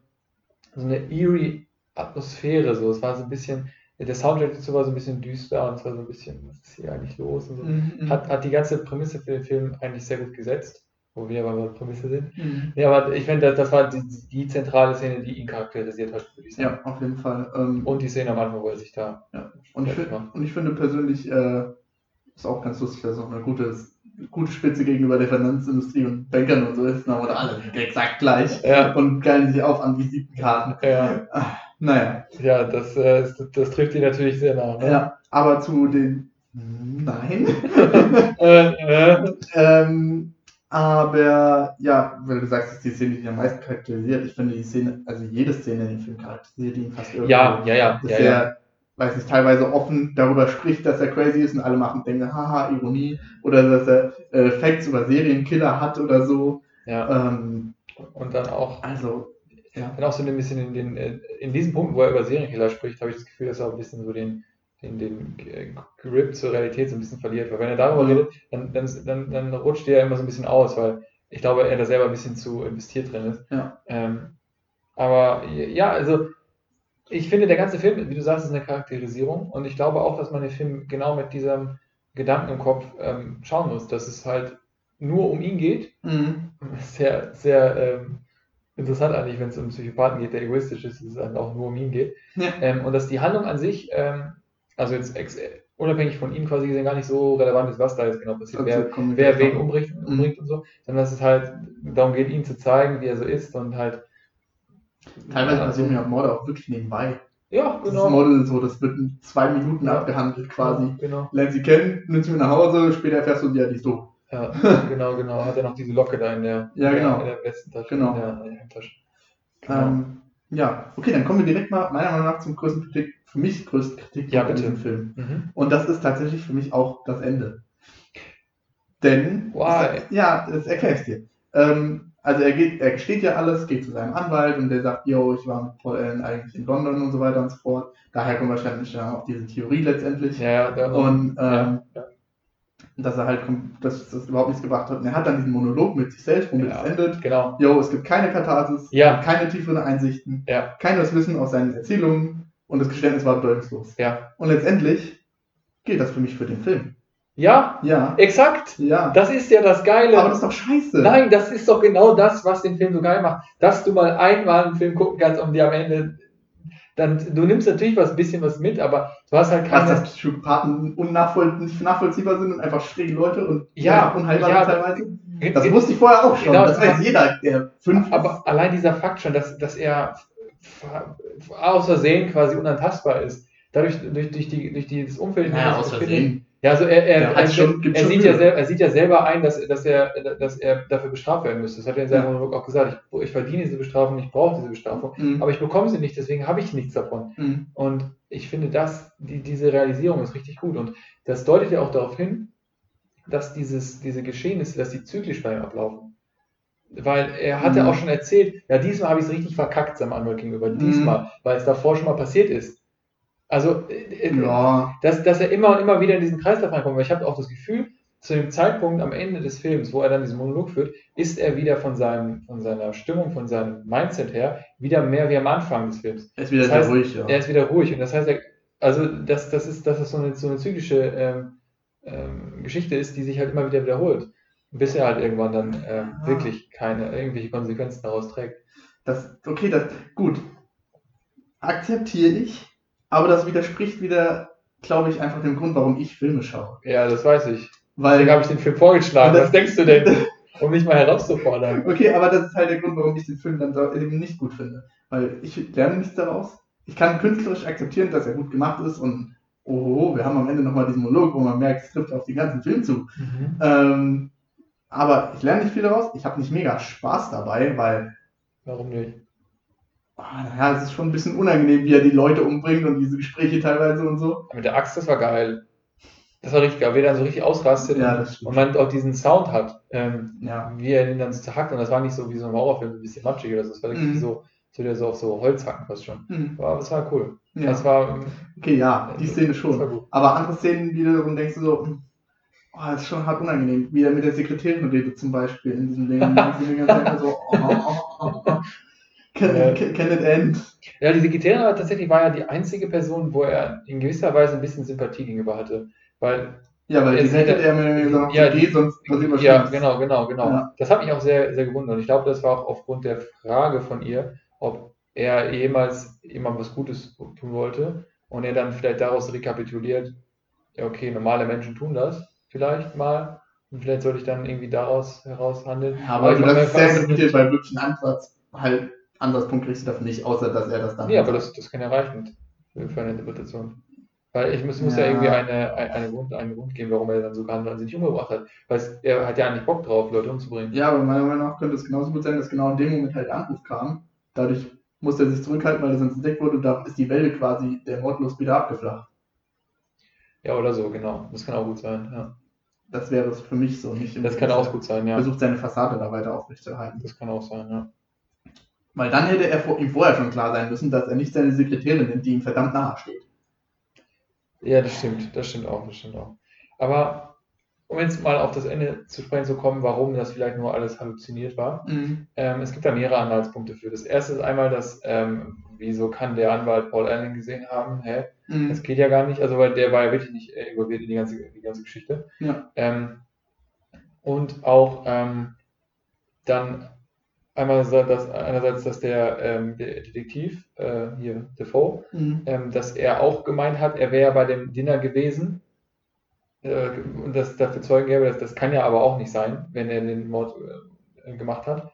so eine eerie Atmosphäre, so, es war so ein bisschen, der Soundtrack dazu war so ein bisschen düster und es war so ein bisschen, was ist hier eigentlich los und so. Mhm. Hat, hat die ganze Prämisse für den Film eigentlich sehr gut gesetzt, wo wir aber bei Prämisse sind. Mhm. Ja, aber ich finde, das, das war die, die zentrale Szene, die ihn charakterisiert hat, würde ich sagen. Ja, auf jeden Fall. Ähm, Und die Szene am Anfang, wo er sich da. Ja. Und ich, find, und ich finde persönlich, äh, ist auch ganz lustig, dass es auch eine gute, gute Spitze gegenüber der Finanzindustrie und Bankern und so ist, aber alle exakt gleich Ja. und geilen sich auf an Visitenkarten. Ja, Naja, ja das, äh, das, das trifft ihn natürlich sehr nah. Ne? ja, aber zu den. Nein. Äh, äh, ähm, aber ja, weil du sagst, das ist die Szene, die ihn am meisten charakterisiert. Ich finde die Szene, also jede Szene in dem Film charakterisiert ihn fast irgendwie. ja, ja, ja. dass ja, er, ja. weiß nicht, teilweise offen darüber spricht, dass er crazy ist und alle machen denken, haha, Ironie. Oder dass er äh, Facts über Serienkiller hat oder so. ja. Ähm, Und dann auch, also, ja. dann auch so ein bisschen in den, äh, in diesen Punkten, wo er über Serienkiller spricht, habe ich das Gefühl, dass er auch ein bisschen so den, den, den Grip zur Realität so ein bisschen verliert. Weil wenn er darüber Mhm. redet, dann, dann, dann, dann rutscht er immer so ein bisschen aus, weil ich glaube, er da selber ein bisschen zu investiert drin ist. Ja. Ähm, aber ja, also ich finde, der ganze Film, wie du sagst, ist eine Charakterisierung und ich glaube auch, dass man den Film genau mit diesem Gedanken im Kopf ähm, schauen muss, dass es halt nur um ihn geht. Mhm. Sehr, sehr ähm, interessant eigentlich, wenn es um einen Psychopathen geht, der egoistisch ist, dass es dann auch nur um ihn geht. Ja. Ähm, und dass die Handlung an sich, ähm, also jetzt unabhängig von ihm quasi gesehen, gar nicht so relevant ist, was da jetzt genau passiert, wer, wir wer gleich wen noch. umbringt, Mhm. umbringt und so, sondern dass es halt darum geht, ihn zu zeigen, wie er so ist und halt. Teilweise passieren ja Morde auch wirklich nebenbei. Ja, Das genau. Model so, das wird in zwei Minuten Ja. abgehandelt quasi. Genau. Lernt sie kennen, nimmt sie mit nach Hause, später erfährst du, ja, die ist doof. Ja, genau, genau. Hat er noch diese Locke da in der, Ja, genau. in der Westentasche, Genau. in der, in der Hemdtasche. Genau. Ähm, ja, okay, dann kommen wir direkt mal meiner Meinung nach zum größten Kritik, für mich größten Kritikpunkt Ja, bitte. diesem Film. mhm. Und das ist tatsächlich für mich auch das Ende. Denn, Why? ja, das erkläre ich dir. Ähm, also er geht, er gesteht ja alles, geht zu seinem Anwalt und der sagt, yo, ich war mit Paul Allen eigentlich in London und so weiter und so fort. Daher kommt wahrscheinlich dann auch diese Theorie letztendlich. Ja, ja, Und ähm, ja, ja. Dass er halt, dass das überhaupt nichts gebracht hat. Und er hat dann diesen Monolog mit sich selbst, womit Ja. es endet. Genau. Yo, es gibt keine Katharsis, Ja. keine tieferen Einsichten, Ja, keines Wissen aus seinen Erzählungen und das Geständnis war bedeutungslos. ja. Und letztendlich gilt das für mich für den Film. Ja, Ja, exakt. ja. Das ist ja das Geile. Aber das ist doch scheiße. Nein, das ist doch genau das, was den Film so geil macht. Dass du mal einmal einen Film gucken kannst und dir am Ende. Dann, du nimmst natürlich was bisschen was mit, aber du hast halt Was, keine. dass Psychopathen unnachvoll, nicht nachvollziehbar sind und einfach schräge Leute und Ja, unheilbare ja, teilweise. Das ge- wusste ich vorher auch schon. Genau, das weiß jeder, der fünf Aber allein dieser Fakt schon, dass, dass er aus Versehen quasi unantastbar ist. Dadurch, durch, durch, die, durch dieses Umfeld. in dem Naja, aus. Versehen. Ja, also er, er, hat also schon- er, sieht ja selber, er sieht ja selber ein, dass, dass, er, dass er dafür bestraft werden müsste. Das hat er in seinem Ja. Monolog auch gesagt. Ich, ich verdiene diese Bestrafung, ich brauche diese Bestrafung, Mhm. aber ich bekomme sie nicht, deswegen habe ich nichts davon. Mhm. Und ich finde, das, die, diese Realisierung ist richtig gut. Und das deutet ja auch darauf hin, dass dieses, diese Geschehnisse, dass die zyklisch bei ihm ablaufen. Weil er hatte Mhm. auch schon erzählt, ja, diesmal habe ich es richtig verkackt seinem Anwalt gegenüber. Mhm. Diesmal, weil es davor schon mal passiert ist. Also, äh, äh, Ja. dass, dass er immer und immer wieder in diesen Kreislauf reinkommt. Weil ich habe auch das Gefühl, zu dem Zeitpunkt am Ende des Films, wo er dann diesen Monolog führt, ist er wieder von, seinem, von seiner Stimmung, von seinem Mindset her, wieder mehr wie am Anfang des Films. Er ist wieder Das heißt, ruhig, ja. Er ist wieder ruhig. Und das heißt, er, also das, das ist, dass es so eine, so eine zyklische ähm, ähm, Geschichte ist, die sich halt immer wieder wiederholt. Bis er halt irgendwann dann ähm, Ah. wirklich keine, irgendwelche Konsequenzen daraus trägt. Das, okay, das, gut. Akzeptiere ich, aber das widerspricht wieder, glaube ich, einfach dem Grund, warum ich Filme schaue. Ja, das weiß ich. Weil, Deswegen habe ich den Film vorgeschlagen. Das- Was denkst du denn? Um mich mal herauszufordern. okay, aber das ist halt der Grund, warum ich den Film dann eben nicht gut finde. Weil ich lerne nichts daraus. Ich kann künstlerisch akzeptieren, dass er gut gemacht ist und oh, wir haben am Ende nochmal diesen Monolog, wo man merkt, es trifft auf den ganzen Film zu. Ähm, aber ich lerne nicht viel daraus. Ich habe nicht mega Spaß dabei, weil Warum nicht? Ah, naja, es ist schon ein bisschen unangenehm, wie er die Leute umbringt und diese Gespräche teilweise und so. Mit der Axt, das war geil. Das war richtig geil, wie er dann so richtig ausrastet Ja, und, man auch diesen Sound hat, ähm, Ja. wie er den dann zerhackt. Und das war nicht so wie so ein Horrorfilm, ein bisschen matschig oder so. Das war wirklich Mhm. so, so, der so auf so Holz hacken fast schon. Hm. Aber das war cool. Ja. Das war, Okay, ja, die Szene schon. gut. Aber andere Szenen wiederum denkst du so, hm, oh, das ist schon hart unangenehm. Wie er mit der Sekretärin redet zum Beispiel in diesem Ding. So, oh, oh, oh, oh. Can, Ja. can, it end? Ja, die Sekretärin war tatsächlich war ja die einzige Person, wo er in gewisser Weise ein bisschen Sympathie gegenüber hatte. Weil Ja, weil die hätte- er mir gesagt, Ja, geh, sonst passiert was Ja, genau, genau, genau. Ja. Das hat mich auch sehr, sehr gewundert. Und ich glaube, das war auch aufgrund der Frage von ihr, ob er jemals jemandem was Gutes tun wollte und er dann vielleicht daraus rekapituliert, ja, okay, normale Menschen tun das vielleicht mal und vielleicht sollte ich dann irgendwie daraus heraus handeln. Ja, aber ich das glaube, ist sehr interpretiert, weil wirklich ein Ansatz halt Ansatzpunkt kriegst du dafür nicht, außer dass er das dann. Ja, aber das, das kann ja reichen für, eine Interpretation. Weil ich muss, muss ja. Ja. irgendwie eine, eine, eine Grund, einen Grund geben, warum er dann so gehandelt und sich nicht umgebracht hat. Weil es, er hat ja eigentlich Bock drauf, Leute umzubringen. Ja, aber meiner Meinung nach könnte es genauso gut sein, dass genau in dem Moment halt der Anruf kam. Dadurch musste er sich zurückhalten, weil er sonst entdeckt wurde. Da ist die Welle quasi der Mordlust wieder abgeflacht. Ja, oder so, genau. Das kann auch gut sein. Ja. Das wäre es für mich so nicht. Das kann auch gut sein, ja. Versucht seine Fassade da weiter aufrechtzuerhalten. Das kann auch sein, ja. Weil dann hätte er vor, ihm vorher schon klar sein müssen, dass er nicht seine Sekretärin nimmt, die ihm verdammt nahe steht. Ja, das stimmt, das stimmt auch, das stimmt auch. Aber um jetzt mal auf das Ende zu sprechen zu kommen, warum das vielleicht nur alles halluziniert war, Mhm. ähm, es gibt da mehrere Anhaltspunkte für. Das erste ist einmal, dass, ähm, wieso kann der Anwalt Paul Allen gesehen haben? Hä? Mhm. Das geht ja gar nicht, also weil der war ja wirklich nicht äh, involviert in die ganze, die ganze Geschichte. Ja. Ähm, und auch ähm, dann einmal dass, einerseits, dass der, ähm, der Detektiv, äh, hier, Defoe, Mhm. ähm, dass er auch gemeint hat, er wäre ja bei dem Dinner gewesen äh, und dass dafür Zeugen gäbe. Das, das kann ja aber auch nicht sein, wenn er den Mord äh, gemacht hat.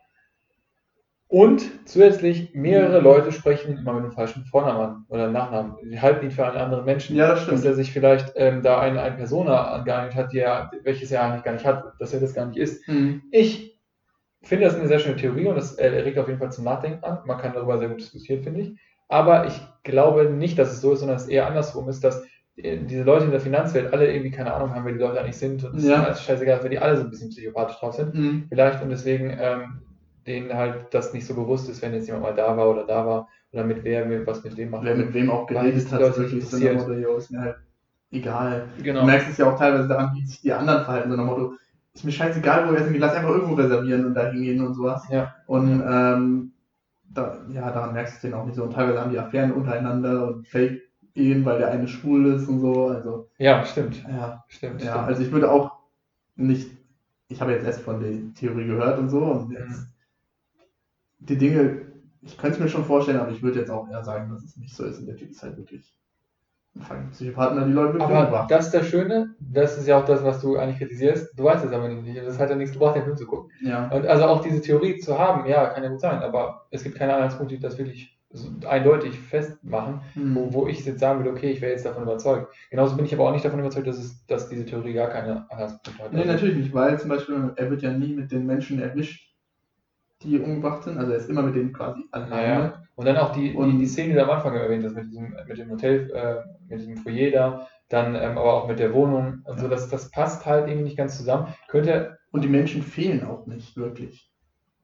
Und zusätzlich mehrere Mhm. Leute sprechen immer mit einem falschen Vornamen an oder Nachnamen. Die halten ihn für einen anderen Menschen. Ja, das stimmt. Dass er sich vielleicht ähm, da eine, eine Persona angeeignet hat, die er, welches er eigentlich gar nicht hat, dass er das gar nicht ist. Mhm. Ich finde das eine sehr schöne Theorie und das äh, regt auf jeden Fall zum Nachdenken an. Man kann darüber sehr gut diskutieren, finde ich. Aber ich glaube nicht, dass es so ist, sondern dass es eher andersrum ist, dass äh, diese Leute in der Finanzwelt alle irgendwie keine Ahnung haben, wer die Leute eigentlich sind. Und es Ja. ist alles scheißegal, weil die alle so ein bisschen psychopathisch drauf sind. Mhm. Vielleicht und deswegen ähm, denen halt das nicht so bewusst ist, wenn jetzt jemand mal da war oder da war oder mit wer, mit, was mit wem macht. Wer mit wem auch geredet hat, Leute wirklich so dem. Motto, yo, ist mir halt egal. Genau. Du merkst es ja auch teilweise daran, wie sich die anderen verhalten, so nach dem Motto, ist mir scheißegal, wo wir essen, lass einfach irgendwo reservieren und da hingehen und sowas. Ja. Und ähm, da, ja, daran merkst du es denen auch nicht so. Und teilweise haben die Affären untereinander und Fake-Ehen, weil der eine schwul ist und so. Also, Ja, stimmt. ja. Stimmt. Ja, stimmt. also ich würde auch nicht, ich habe jetzt erst von der Theorie gehört und so und jetzt Mhm. die Dinge, ich könnte es mir schon vorstellen, aber ich würde jetzt auch eher sagen, dass es nicht so ist und der Typ ist halt wirklich Psychopathen, der die Leute Aber das ist das Schöne, das ist ja auch das, was du eigentlich kritisierst. Du weißt es aber nicht. Das hat ja nichts gebracht, den Film zu gucken. Ja. Und also auch diese Theorie zu haben, ja, kann ja gut sein, aber es gibt keine Anhaltspunkte, die das wirklich so eindeutig festmachen, Hm. wo, wo ich jetzt sagen würde, okay, ich wäre jetzt davon überzeugt. Genauso bin ich aber auch nicht davon überzeugt, dass, es, dass diese Theorie gar keine Anhaltspunkte hat. Nee, natürlich nicht, weil zum Beispiel, er wird ja nie mit den Menschen erwischt, die umgebracht sind. Also er ist immer mit denen quasi alleine. Und dann auch die, die, Und- die Szene, die du am Anfang erwähnt hast, mit, diesem, mit dem Hotel, äh, mit diesem Foyer da, dann ähm, aber auch mit der Wohnung und so, das, das passt halt irgendwie nicht ganz zusammen. Könnte, Und die Menschen fehlen auch nicht wirklich.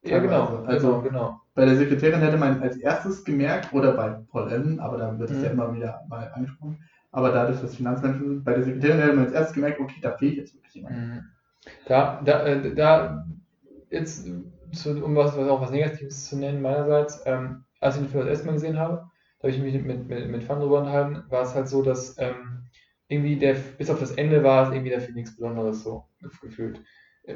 ja genau. Also- genau, genau. Bei der Sekretärin hätte man als erstes gemerkt, oder bei Paul Allen, aber da wird es Mhm. ja immer wieder mal angesprochen, aber dadurch, dass Finanzmenschen sind, bei der Sekretärin hätte man als erstes gemerkt, okay, da fehlt jetzt wirklich jemand. Mhm. Da, da, äh, da jetzt, zu, um was, was auch was Negatives zu nennen, meinerseits, ähm, als ich den Film das erste Mal gesehen habe, da habe ich mich mit, mit, mit Fan drüber unterhalten, war es halt so, dass ähm, irgendwie der, bis auf das Ende war es irgendwie der Film nichts Besonderes so gefühlt.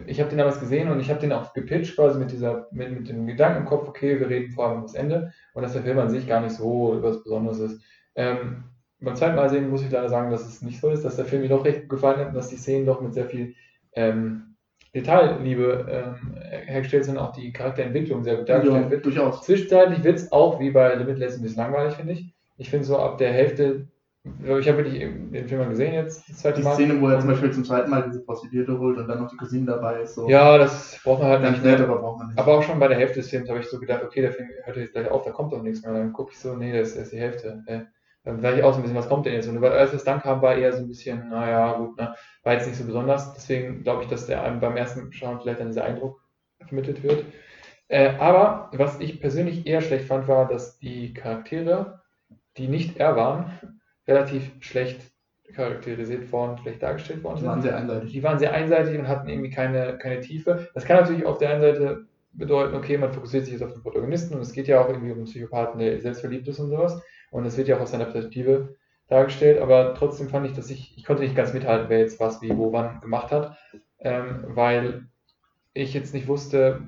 Ich habe den damals gesehen und ich habe den auch gepitcht, quasi mit dieser, mit, mit dem Gedanken im Kopf, okay, wir reden vor allem über das Ende und dass der Film an sich gar nicht so was Besonderes ist. Ähm, beim zweiten Mal sehen muss ich leider sagen, dass es nicht so ist, dass der Film mir doch recht gefallen hat und dass die Szenen doch mit sehr viel ähm, Detailliebe ähm, hergestellt sind, auch die Charakterentwicklung sehr gut dargestellt Ja, wird. durchaus. Zwischenzeitlich wird es auch wie bei Limitless ein bisschen langweilig, finde ich. Ich finde so ab der Hälfte ich habe wirklich den Film mal gesehen jetzt, das zweite Die Mal. Szene, wo er zum Beispiel zum zweiten Mal diese Prostituierte holt und dann noch die Cousine dabei ist, so. Ja, das braucht man halt ganz nicht. nett, Ne? aber braucht man nicht. Aber auch schon bei der Hälfte des Films habe ich so gedacht, okay, der Film hört jetzt gleich auf, da kommt doch nichts mehr. Dann gucke ich so, nee, das ist die Hälfte. Äh, dann sage ich auch so ein bisschen, was kommt denn jetzt? Und als es dann kam, war eher so ein bisschen, naja, gut, ne, war jetzt nicht so besonders. Deswegen glaube ich, dass der einem beim ersten Schauen vielleicht dann dieser Eindruck vermittelt wird. Äh, aber was ich persönlich eher schlecht fand, war, dass die Charaktere, die nicht er waren, relativ schlecht charakterisiert worden, schlecht dargestellt worden Die sind waren sehr einseitig. die waren sehr einseitig und hatten irgendwie keine, keine Tiefe. Das kann natürlich auf der einen Seite bedeuten, okay, man fokussiert sich jetzt auf den Protagonisten und es geht ja auch irgendwie um einen Psychopathen, der selbstverliebt ist und sowas. Und es wird ja auch aus seiner Perspektive dargestellt, aber trotzdem fand ich, dass ich, ich konnte nicht ganz mithalten, wer jetzt was, wie, wo, wann gemacht hat, ähm, weil ich jetzt nicht wusste,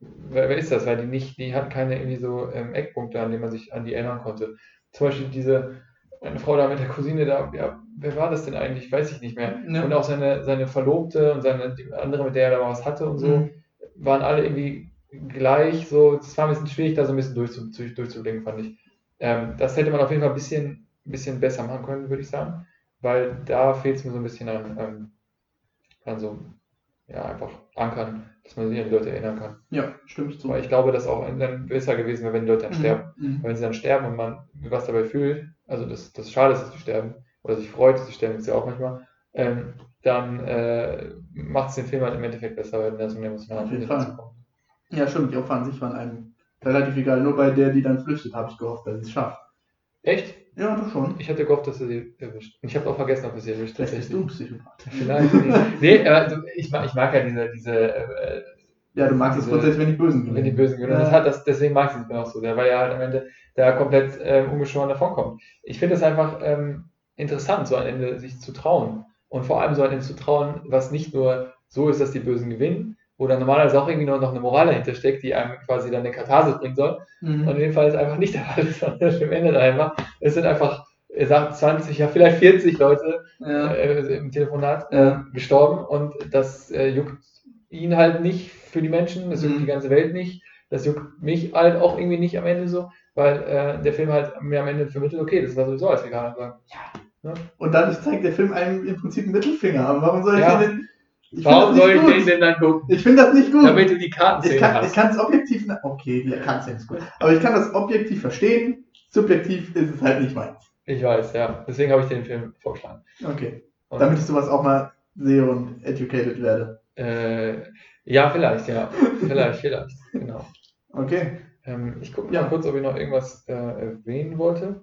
wer, wer ist das, weil die nicht, die hatten keine irgendwie so ähm, Eckpunkte, an denen man sich an die erinnern konnte. Zum Beispiel diese eine Frau da mit der Cousine da, ja, wer war das denn eigentlich? Weiß ich nicht mehr. Ja. Und auch seine, seine Verlobte und seine die andere, mit der er da was hatte und so, Mhm. waren alle irgendwie gleich. So, es war ein bisschen schwierig, da so ein bisschen durchzu, durch- durchzublicken, fand ich. Ähm, das hätte man auf jeden Fall ein bisschen, ein bisschen besser machen können, würde ich sagen. Weil da fehlt es mir so ein bisschen an, ähm, an so, ja, einfach Ankern, dass man sich an die Leute erinnern kann. Ja, ich zu. Weil ich glaube, dass auch dann besser gewesen wäre, wenn die Leute dann sterben. Mhm. Wenn sie dann sterben und man was dabei fühlt, also das, das schade ist, dass sie sterben, oder sich freut, dass sie sterben, ist ja auch manchmal, ähm, dann äh, macht es den Film halt im Endeffekt besser, wenn da so eine emotionale Auf jeden Fall. Ja, stimmt. Die Opfer an sich waren einem relativ egal. Nur bei der, die dann flüchtet, habe ich gehofft, dass sie es schafft. Echt? Ja, du schon. Ich hatte gehofft, dass er sie erwischt. Und ich habe auch vergessen, ob er sie erwischt. Vielleicht bist du Psychopath. Vielleicht. nee, aber ich mag, ich mag ja diese, diese äh, Ja, du magst es Diese- grundsätzlich, wenn die Bösen gewinnen. wenn die Bösen gewinnen. Und Das hat, das, deswegen mag ich Film auch so, der, weil er halt am Ende da komplett ähm, ungeschoren davonkommt. Ich finde es einfach ähm, interessant, so am Ende sich zu trauen. Und vor allem so am Ende zu trauen, was nicht nur so ist, dass die Bösen gewinnen, wo dann normalerweise auch irgendwie nur noch eine Moral dahinter steckt, die einem quasi dann eine Katharsis bringen soll. Mhm. Und in dem Fall ist einfach nicht der Fall, sondern der Film endet einfach. Es sind einfach, er sagt 20, ja vielleicht 40 Leute ja. äh, im Telefonat Ja. gestorben und das äh, juckt ihn halt nicht für die Menschen, das juckt Mhm. die ganze Welt nicht, das juckt mich halt auch irgendwie nicht am Ende so, weil äh, der Film halt mir am Ende vermittelt, okay, das war sowieso als Veganer sagen. Und dadurch zeigt der Film einem im Prinzip einen Mittelfinger. Aber warum soll ich Ja. den denn. Ich Warum soll ich nicht den gut. denn dann gucken? Ich finde das nicht gut. Damit du die Kartenszene Ich kann hast. ich kann es objektiv. Okay, die Kartenszene ist gut. Aber ich kann das objektiv verstehen. Subjektiv ist es halt nicht meins. Ich weiß, ja. Deswegen habe ich den Film vorgeschlagen. Okay. Und, Damit ich sowas auch mal sehe und educated werde. äh, ja, vielleicht, ja. vielleicht, vielleicht. Genau. Okay. Ähm, ich gucke Ja. mal kurz, ob ich noch irgendwas äh, erwähnen wollte.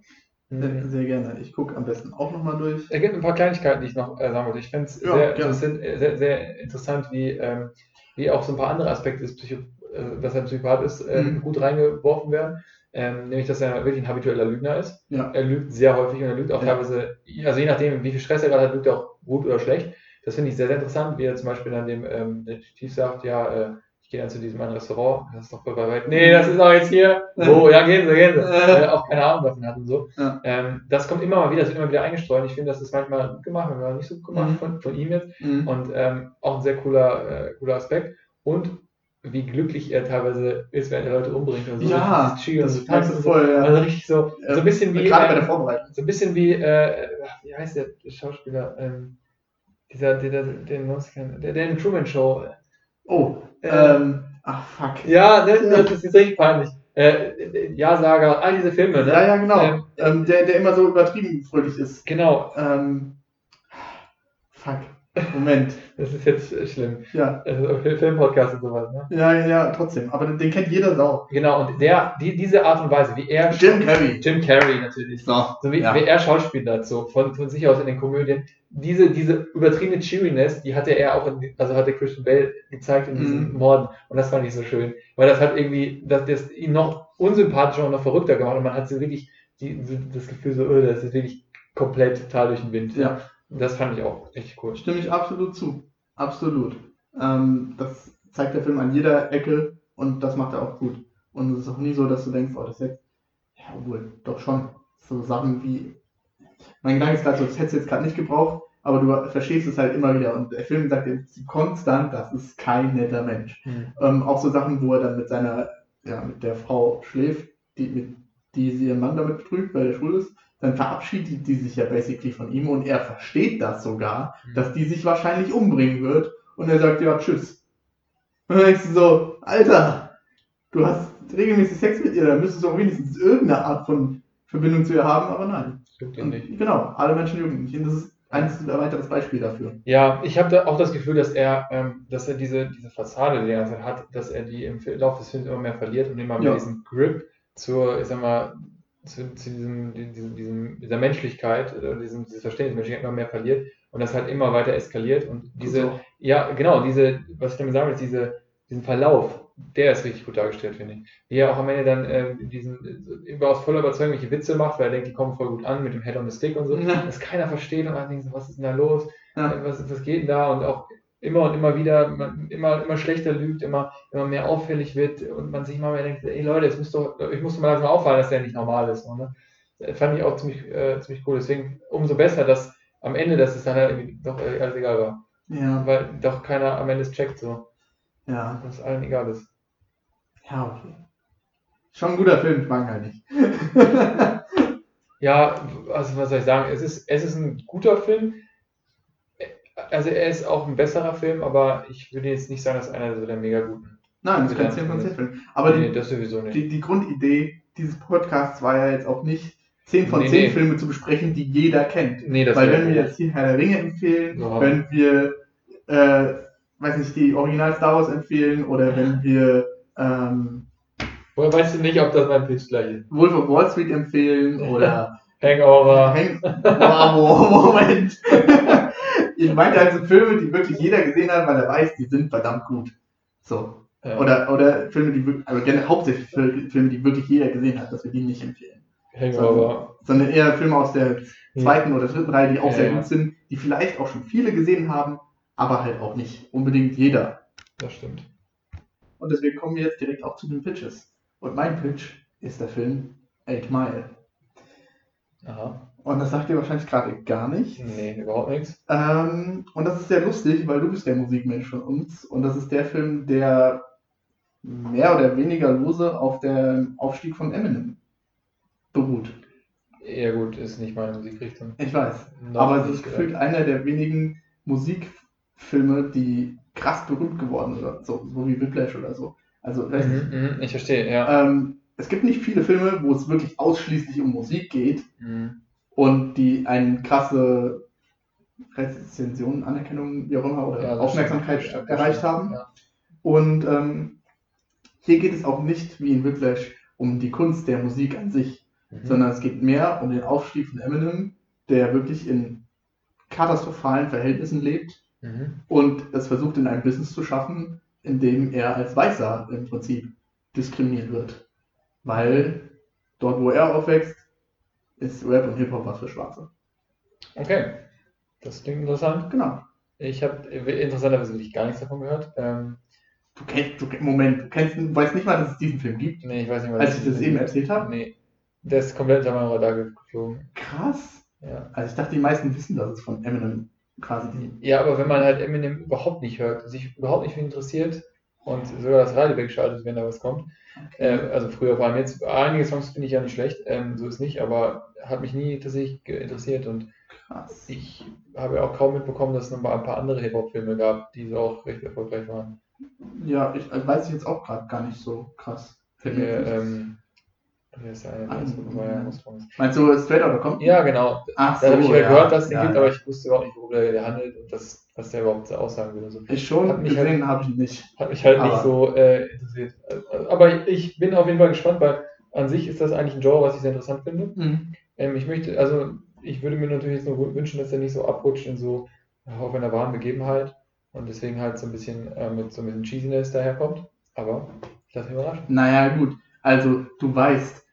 Hm. Sehr gerne. Ich gucke am besten auch nochmal durch. Es gibt ein paar Kleinigkeiten, die ich noch äh, sagen wollte. Ich finde es Ja, sehr, äh, sehr, sehr interessant, wie, ähm, wie auch so ein paar andere Aspekte des Psycho äh, dass er ein Psychopath ist, äh, Mhm. gut reingeworfen werden. Ähm, nämlich, dass er wirklich ein habitueller Lügner ist. Ja. Er lügt sehr häufig und er lügt auch Ja. teilweise, also je nachdem, wie viel Stress er gerade hat, lügt er auch gut oder schlecht. Das finde ich sehr, sehr interessant, wie er zum Beispiel dann dem ähm, Detektiv sagt, ja, äh, ich gehe dann zu diesem einen Restaurant, das ist doch voll bei weit. Nee, das ist auch jetzt hier. Wo? Ja, gehen Sie, gehen Sie. Äh. Auch keine Ahnung davon hat und so. Ja. Ähm, das kommt immer mal wieder, das wird immer wieder eingestreut. Ich finde, das ist manchmal gut gemacht, manchmal nicht so gut gemacht Mhm. von, von ihm jetzt. Mhm. Und ähm, auch ein sehr cooler, äh, cooler Aspekt. Und wie glücklich er teilweise ist, wenn er Leute umbringt und so. Ja, das so merkst tanzen du und so. voll, ja. Also richtig so, so ein bisschen wie, Gerade bei ähm, der Vorbereitung. so ein bisschen wie, äh, wie heißt der Schauspieler, ähm, dieser, der, der, kennen, der, der in der Truman Show. Oh, Äh, ähm, ach fuck. Ja, das, das ist jetzt richtig peinlich. Äh, Ja-Sager, all diese Filme, ne? Ja, ja, genau. Ähm, Ähm, der, der immer so übertrieben fröhlich ist. Genau, Ähm, fuck. Moment. das ist jetzt schlimm. Ja, Also Fil- Filmpodcast und sowas, ne? ja, ja, trotzdem. Aber den, den kennt jeder Sau. Genau, und der, die, diese Art und Weise, wie er. Jim Carrey. Jim Carrey natürlich. So. So wie, Ja. wie er schauspielert, so von, von sich aus in den Komödien. Diese, diese übertriebene Cheeriness, die hatte er auch in, also hatte Christian Bale gezeigt in diesen Mhm. Morden. Und das fand ich so schön. Weil das hat irgendwie, das, das ihn noch unsympathischer und noch verrückter gemacht. Und man hat so wirklich die, so das Gefühl so, oh, das ist wirklich komplett total durch den Wind. Ja. Das fand ich auch echt cool. Stimme ich absolut zu. Absolut. Ähm, das zeigt der Film an jeder Ecke und das macht er auch gut. Und es ist auch nie so, dass du denkst, oh, das jetzt, ja, obwohl, doch schon. So Sachen wie, mein Gedanke ist gerade so, das hättest du jetzt gerade nicht gebraucht, aber du verstehst es halt immer wieder. Und der Film sagt dir konstant, das ist kein netter Mensch. Mhm. Ähm, auch so Sachen, wo er dann mit seiner, ja, mit der Frau schläft, die, mit, die sie ihren Mann damit betrügt, weil er schwul ist. Dann verabschiedet die sich ja basically von ihm und er versteht das sogar, Mhm. dass die sich wahrscheinlich umbringen wird und er sagt, ja, tschüss. Und dann denkst du so, Alter, du hast regelmäßig Sex mit ihr, dann müsstest du auch wenigstens irgendeine Art von Verbindung zu ihr haben, aber nein. Juckt ihn nicht. genau, alle Menschen jucken nicht. Und das ist ein weiteres Beispiel dafür. Ja, ich habe da auch das Gefühl, dass er, ähm, dass er diese, diese Fassade, die er hat, dass er die im Laufe des Films immer mehr verliert und immer mehr Ja. diesen Grip zur, ich sag mal, zu, zu diesem, diesem, diesem, dieser Menschlichkeit, oder diesem, dieses Verständnis der Menschlichkeit immer mehr verliert und das halt immer weiter eskaliert und diese, So. ja, genau, diese, was ich damit sagen will, ist diese, diesen Verlauf, der ist richtig gut dargestellt, finde ich. Wie er auch am Ende dann äh, diesen, äh, über aus voller Überzeugung welche Witze macht, weil er denkt, die kommen voll gut an mit dem Head on the Stick und so, Ja. dass keiner versteht und man denkt so, was ist denn da los? Ja. Äh, Was, was geht denn da? Und auch immer und immer wieder, man, immer, immer schlechter lügt, immer, immer mehr auffällig wird und man sich immer mehr denkt, ey Leute, es muss doch, ich muss mal langsam auffallen, dass der nicht normal ist. So, ne? Das fand ich auch ziemlich, äh, ziemlich cool. Deswegen umso besser, dass am Ende, dass es dann halt irgendwie doch äh, alles egal war. Ja, Weil doch keiner am Ende es checkt, so, ja, dass allen egal ist. ja, okay. Schon ein guter Film, ich mag halt nicht. Ja, also was soll ich sagen? Es ist, es ist ein guter Film. Also er ist auch ein besserer Film, aber ich würde jetzt nicht sagen, dass einer so der mega guten. Nein, das ist kein 10 von 10 Film. Aber nee, die, das sowieso nicht. die, die Grundidee dieses Podcasts war ja jetzt auch nicht, 10 von Nee, 10 nee. Filme zu besprechen, die jeder kennt. nee, das Weil wenn wir jetzt hier Herr der Ringe empfehlen, Ja. wenn wir, äh, weiß nicht, die Original Star Wars empfehlen oder wenn wir ähm, Woher weißt du nicht, ob das mein Pitch gleich ist? Wolf of Wall Street empfehlen oder Hangover. Hang wow, Moment. Ich meinte also Filme, die wirklich jeder gesehen hat, weil er weiß, die sind verdammt gut. So. Ja, Oder, oder Filme, die wirklich, also gerne hauptsächlich Fil- Filme, die wirklich jeder gesehen hat, dass wir die nicht empfehlen. Hangover. Sondern eher Filme aus der zweiten oder dritten Reihe, die auch Ja, sehr gut sind, die vielleicht auch schon viele gesehen haben, aber halt auch nicht unbedingt jeder. Das stimmt. Und deswegen kommen wir jetzt direkt auch zu den Pitches. Und mein Pitch ist der Film Eight Mile. Aha. Und das sagt dir wahrscheinlich gerade gar nichts. Nee, überhaupt nichts. Ähm, und das ist sehr lustig, weil du bist der Musikmensch von uns. Und das ist der Film, der mehr oder weniger lose auf dem Aufstieg von Eminem beruht. Ja gut, ist nicht meine Musikrichtung. Ich weiß. Noch aber es nicht ist gefühlt einer der wenigen Musikfilme, die krass berühmt geworden sind. So, so wie Whiplash oder so. Also, nicht. Mhm, mhm, ich verstehe, ja. Ähm, es gibt nicht viele Filme, wo es wirklich ausschließlich um Musik geht Mhm. Und die eine krasse Rezension, Anerkennung, wie auch immer, oder Ja, Aufmerksamkeit stimmt, erreicht haben. Ja. Und ähm, hier geht es auch nicht wie in Whiplash um die Kunst der Musik an sich, Mhm. sondern es geht mehr um den Aufstieg von Eminem, der wirklich in katastrophalen Verhältnissen lebt Mhm. und es versucht in einem Business zu schaffen, in dem er als Weißer im Prinzip diskriminiert wird. Weil dort, wo er aufwächst, ist Rap und Hip-Hop was für Schwarze. Okay. Das klingt interessant. Genau. Ich habe interessanterweise wirklich gar nichts davon gehört. Ähm, Du kennst, du, Moment, du kennst, du weißt nicht mal, dass es diesen Film gibt. nee, ich weiß nicht, was Als ich das eben erzählt habe? Nee. Der ist komplett unter meinem Radar geflogen. Krass. Ja. Also ich dachte, die meisten wissen, dass es von Eminem quasi die. ja, aber wenn man halt Eminem überhaupt nicht hört, sich überhaupt nicht für interessiert und sogar das Radio wegschaltet, wenn da was kommt, äh, also früher vor allem jetzt, einige Songs finde ich ja nicht schlecht, ähm, so ist nicht, aber hat mich nie tatsächlich interessiert und Krass. ich habe ja auch kaum mitbekommen, dass es noch mal ein paar andere Hip-Hop-Filme gab, die so auch recht erfolgreich waren. Ja, ich also weiß ich jetzt auch gerade gar nicht so krass. Fällt mir nicht- ähm, ist rausgekommen ist? Meinst du Straight Outta Compton? Ja, genau. Ach Da habe ich ja gehört, dass es den Ja, gibt, ja. aber ich wusste überhaupt nicht, worüber der, der handelt und das, was der überhaupt so aussagen will. und So. Ich schon Hat mich gesehen, habe ich nicht. Hat mich halt Aber- nicht so äh, interessiert. Also, Aber ich bin auf jeden Fall gespannt, weil an sich ist das eigentlich ein Genre, was ich sehr interessant finde. Mhm. Ähm, ich möchte, also ich würde mir natürlich jetzt nur wünschen, dass er nicht so abrutscht in so äh, auf einer wahren Begebenheit und deswegen halt so ein bisschen äh, mit so ein bisschen Cheesiness daherkommt. Aber ich lasse mich überraschen. Naja, gut. Also, du weißt,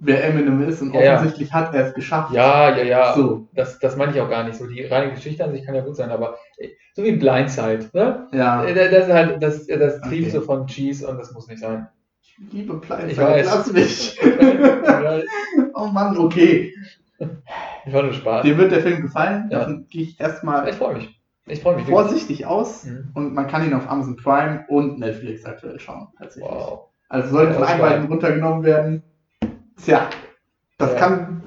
wer Eminem ist und Ja, ja. offensichtlich hat er es geschafft. Ja, ja, ja. So, Das, das meine ich auch gar nicht. So die reine Geschichte an sich kann ja gut sein, aber äh, so wie Blindside, ne? ja. Äh, Das ist halt das, das Okay. so von Cheese und das muss nicht sein. Ich liebe Blindside, Ich weiß. lass mich. Ja, oh Mann, okay. ich war nur Spaß. Dir wird der Film gefallen. Ja. Davon gehe ich erstmal Ich freue mich. Ich freue mich. vorsichtig aus. Mhm. Und man kann ihn auf Amazon Prime und Netflix aktuell schauen, tatsächlich. Wow. Also sollte Ja, von einem beiden runtergenommen werden. Tja, das Ja. kann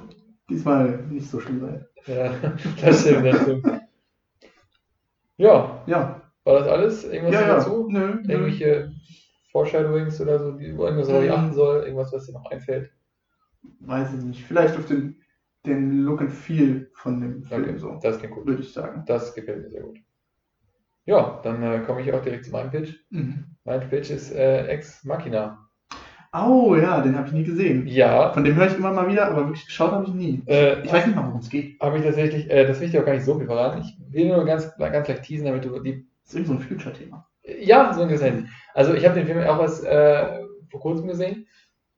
diesmal nicht so schlimm sein. Ja, das stimmt, das stimmt. Ja, Ja. war das alles? Irgendwas Ja, ja. dazu? Nö, nö. Irgendwelche Foreshadowings oder so, die, irgendwas, worauf ich achten soll? Irgendwas, was dir noch einfällt? Weiß ich nicht. Vielleicht auf den, den Look and Feel von dem Film Okay, so, das klingt gut. würde ich sagen. Das gefällt mir sehr gut. Ja, dann äh, komme ich auch direkt zu meinem Pitch. Mhm. Mein Pitch ist äh, Ex Machina. Oh ja, den habe ich nie gesehen. Ja, Von dem höre ich immer mal wieder, aber wirklich geschaut habe ich nie. äh, Ich weiß nicht mal, worum es geht. habe ich tatsächlich, äh, das will ich dir auch gar nicht so viel verraten. Ich will nur ganz, ganz leicht teasen, damit du die. Das ist irgendwie so ein Future-Thema. Ja, so ungefähr. Also, ich habe den Film auch erst äh, vor kurzem gesehen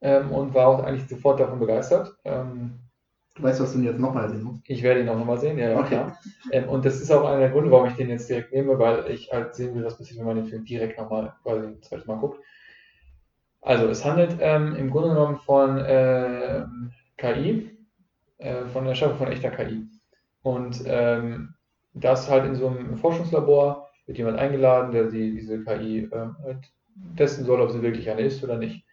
ähm, und war auch eigentlich sofort davon begeistert. Ähm, Du weißt, was du jetzt nochmal sehen musst. ich werde ihn auch nochmal sehen, ja, ja, Okay. klar. Ähm, und das ist auch einer der Gründe, warum ich den jetzt direkt nehme, weil ich halt sehen will, was passiert, wenn man den Film direkt nochmal quasi ein zweites Mal guckt. Also, es handelt ähm, im Grunde genommen von ähm, KI, äh, von der Schaffung von echter KI. Und ähm, das halt in so einem Forschungslabor wird jemand eingeladen, der die, diese KI ähm, halt testen soll, ob sie wirklich eine ist oder nicht.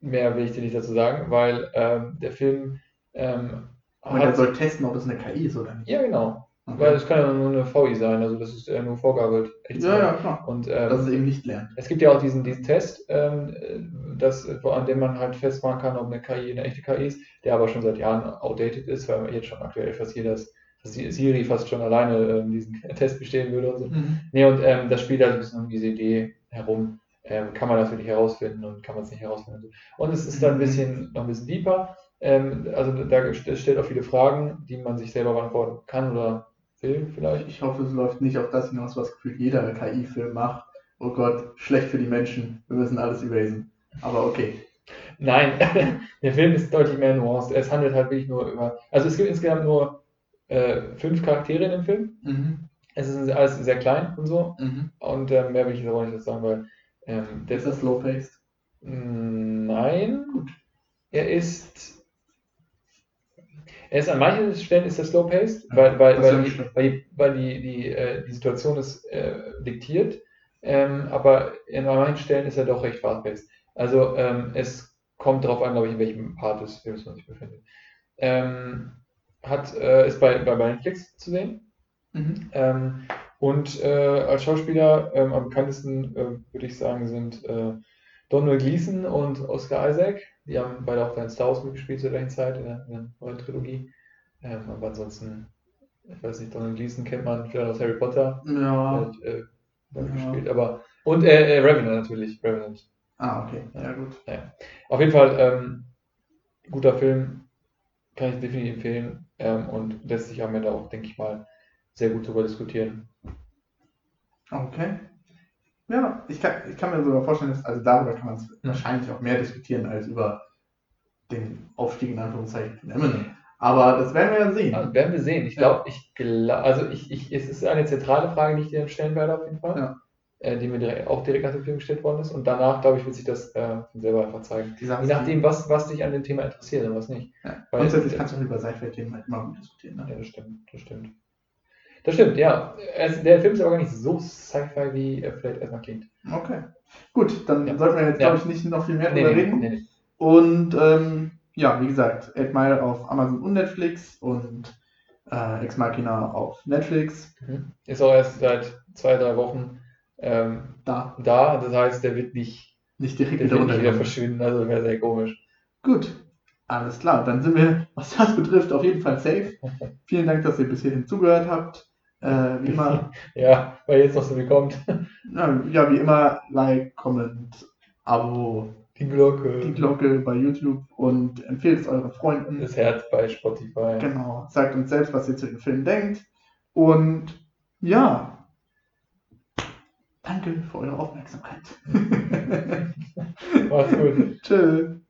Mehr will ich dir nicht dazu sagen, weil ähm, der Film ähm, Und er soll testen, ob es eine KI ist oder nicht. ja genau, Okay. weil es kann ja nur eine VI sein, also das ist nur vorgabelt. echt Ja, ja, klar. Und ähm, es eben nicht lernt. es gibt ja auch diesen, diesen Test, ähm, äh, das, an dem man halt festmachen kann, ob eine KI eine echte KI ist, der aber schon seit Jahren outdated ist, weil jetzt schon aktuell fast jedes, dass Siri fast schon alleine ähm, diesen Test bestehen würde und so. Mhm. Nee, und ähm, das spielt halt ein bisschen um diese Idee herum. Ähm, kann man das wirklich herausfinden und kann man es nicht herausfinden? Und es ist dann ein bisschen, noch ein bisschen deeper. Ähm, also da stellt auch viele Fragen, die man sich selber beantworten kann oder will vielleicht. Ich hoffe, es läuft nicht auf das hinaus, was gefühlt jeder KI-Film macht. Oh Gott, schlecht für die Menschen. Wir müssen alles erasen. Aber okay. Nein, der Film ist deutlich mehr nuanced. Es handelt halt wirklich nur über. Also es gibt insgesamt nur äh, fünf Charaktere in dem Film. Mhm. Es ist alles sehr klein und so. Mhm. Und ähm, mehr will ich jetzt aber nicht sagen, weil ähm, der Ist das slow-paced? Nein. Er ist. Er ist an manchen Stellen ist er slow paced, weil, weil, weil, die, weil, die, weil die, die, äh, die Situation ist äh, diktiert. Ähm, aber an manchen Stellen ist er doch recht fast paced. Also ähm, es kommt darauf an, glaube ich, in welchem Part des Films man sich befindet. Ähm, hat, äh, ist bei, bei, Netflix zu sehen. Mhm. Ähm, und äh, als Schauspieler ähm, am bekanntesten, äh, würde ich sagen, sind Donald Gleason und Oscar Isaac. Die haben beide auch bei Star Wars mitgespielt zur gleichen Zeit in der, in der neuen Trilogie. Ähm, aber ansonsten, ich weiß nicht, Donald Gleason kennt man vielleicht aus Harry Potter. Ja. hat, äh, Ja. gespielt. Aber, und äh, äh, Revenant natürlich. Revenant. Ah, okay. Ja, gut. Auf jeden Fall ähm, guter Film, kann ich definitiv empfehlen ähm, und lässt sich am Ende auch, denke ich mal, sehr gut darüber diskutieren. Okay. Ja, ich kann, ich kann mir sogar vorstellen, dass, also darüber kann man es wahrscheinlich auch mehr diskutieren als über den Aufstieg in Anführungszeichen von Eminem. Aber das werden wir ja sehen. Also werden wir sehen. Ich Ja. glaube, ich glaube, also ich, ich, es ist eine zentrale Frage, die ich dir stellen werde auf jeden Fall, Ja. äh, die mir direkt, auch direkt nach dem Film gestellt worden ist. Und danach, glaube ich, wird sich das äh, von selber einfach zeigen. Je nachdem, was, was dich an dem Thema interessiert und was nicht. Ja. Weil- Grundsätzlich kannst du über Sci-Fi-Themen halt immer gut diskutieren. Ne? Ja, das stimmt, das stimmt. Das stimmt, ja. Es, der Film ist aber gar nicht so Sci-Fi, wie er vielleicht erstmal klingt. Okay. Gut, dann Ja. sollten wir jetzt, Ja. glaube ich, nicht noch viel mehr Nee, drüber nee, reden. nee. Und ähm, ja, wie gesagt, 8 Mile auf Amazon und Netflix und äh, Ex Machina auf Netflix. Mhm. Ist auch erst seit zwei, drei Wochen ähm, Da, da. Das heißt, der wird nicht, nicht direkt wird wieder nicht wieder verschwinden. Also wäre sehr komisch. Gut, alles klar. Dann sind wir, was das betrifft, auf jeden Fall safe. Vielen Dank, dass ihr bis hierhin zugehört habt. Äh, wie immer, Ja, weil jetzt noch so viel kommt. ja, ja, wie immer, Like, Comment, Abo, Die Glocke. die Glocke bei YouTube und empfehlt es euren Freunden. Das Herz bei Spotify. Genau, sagt uns selbst, was ihr zu dem Film denkt. Und ja, danke für eure Aufmerksamkeit. Macht's gut. Tschüss.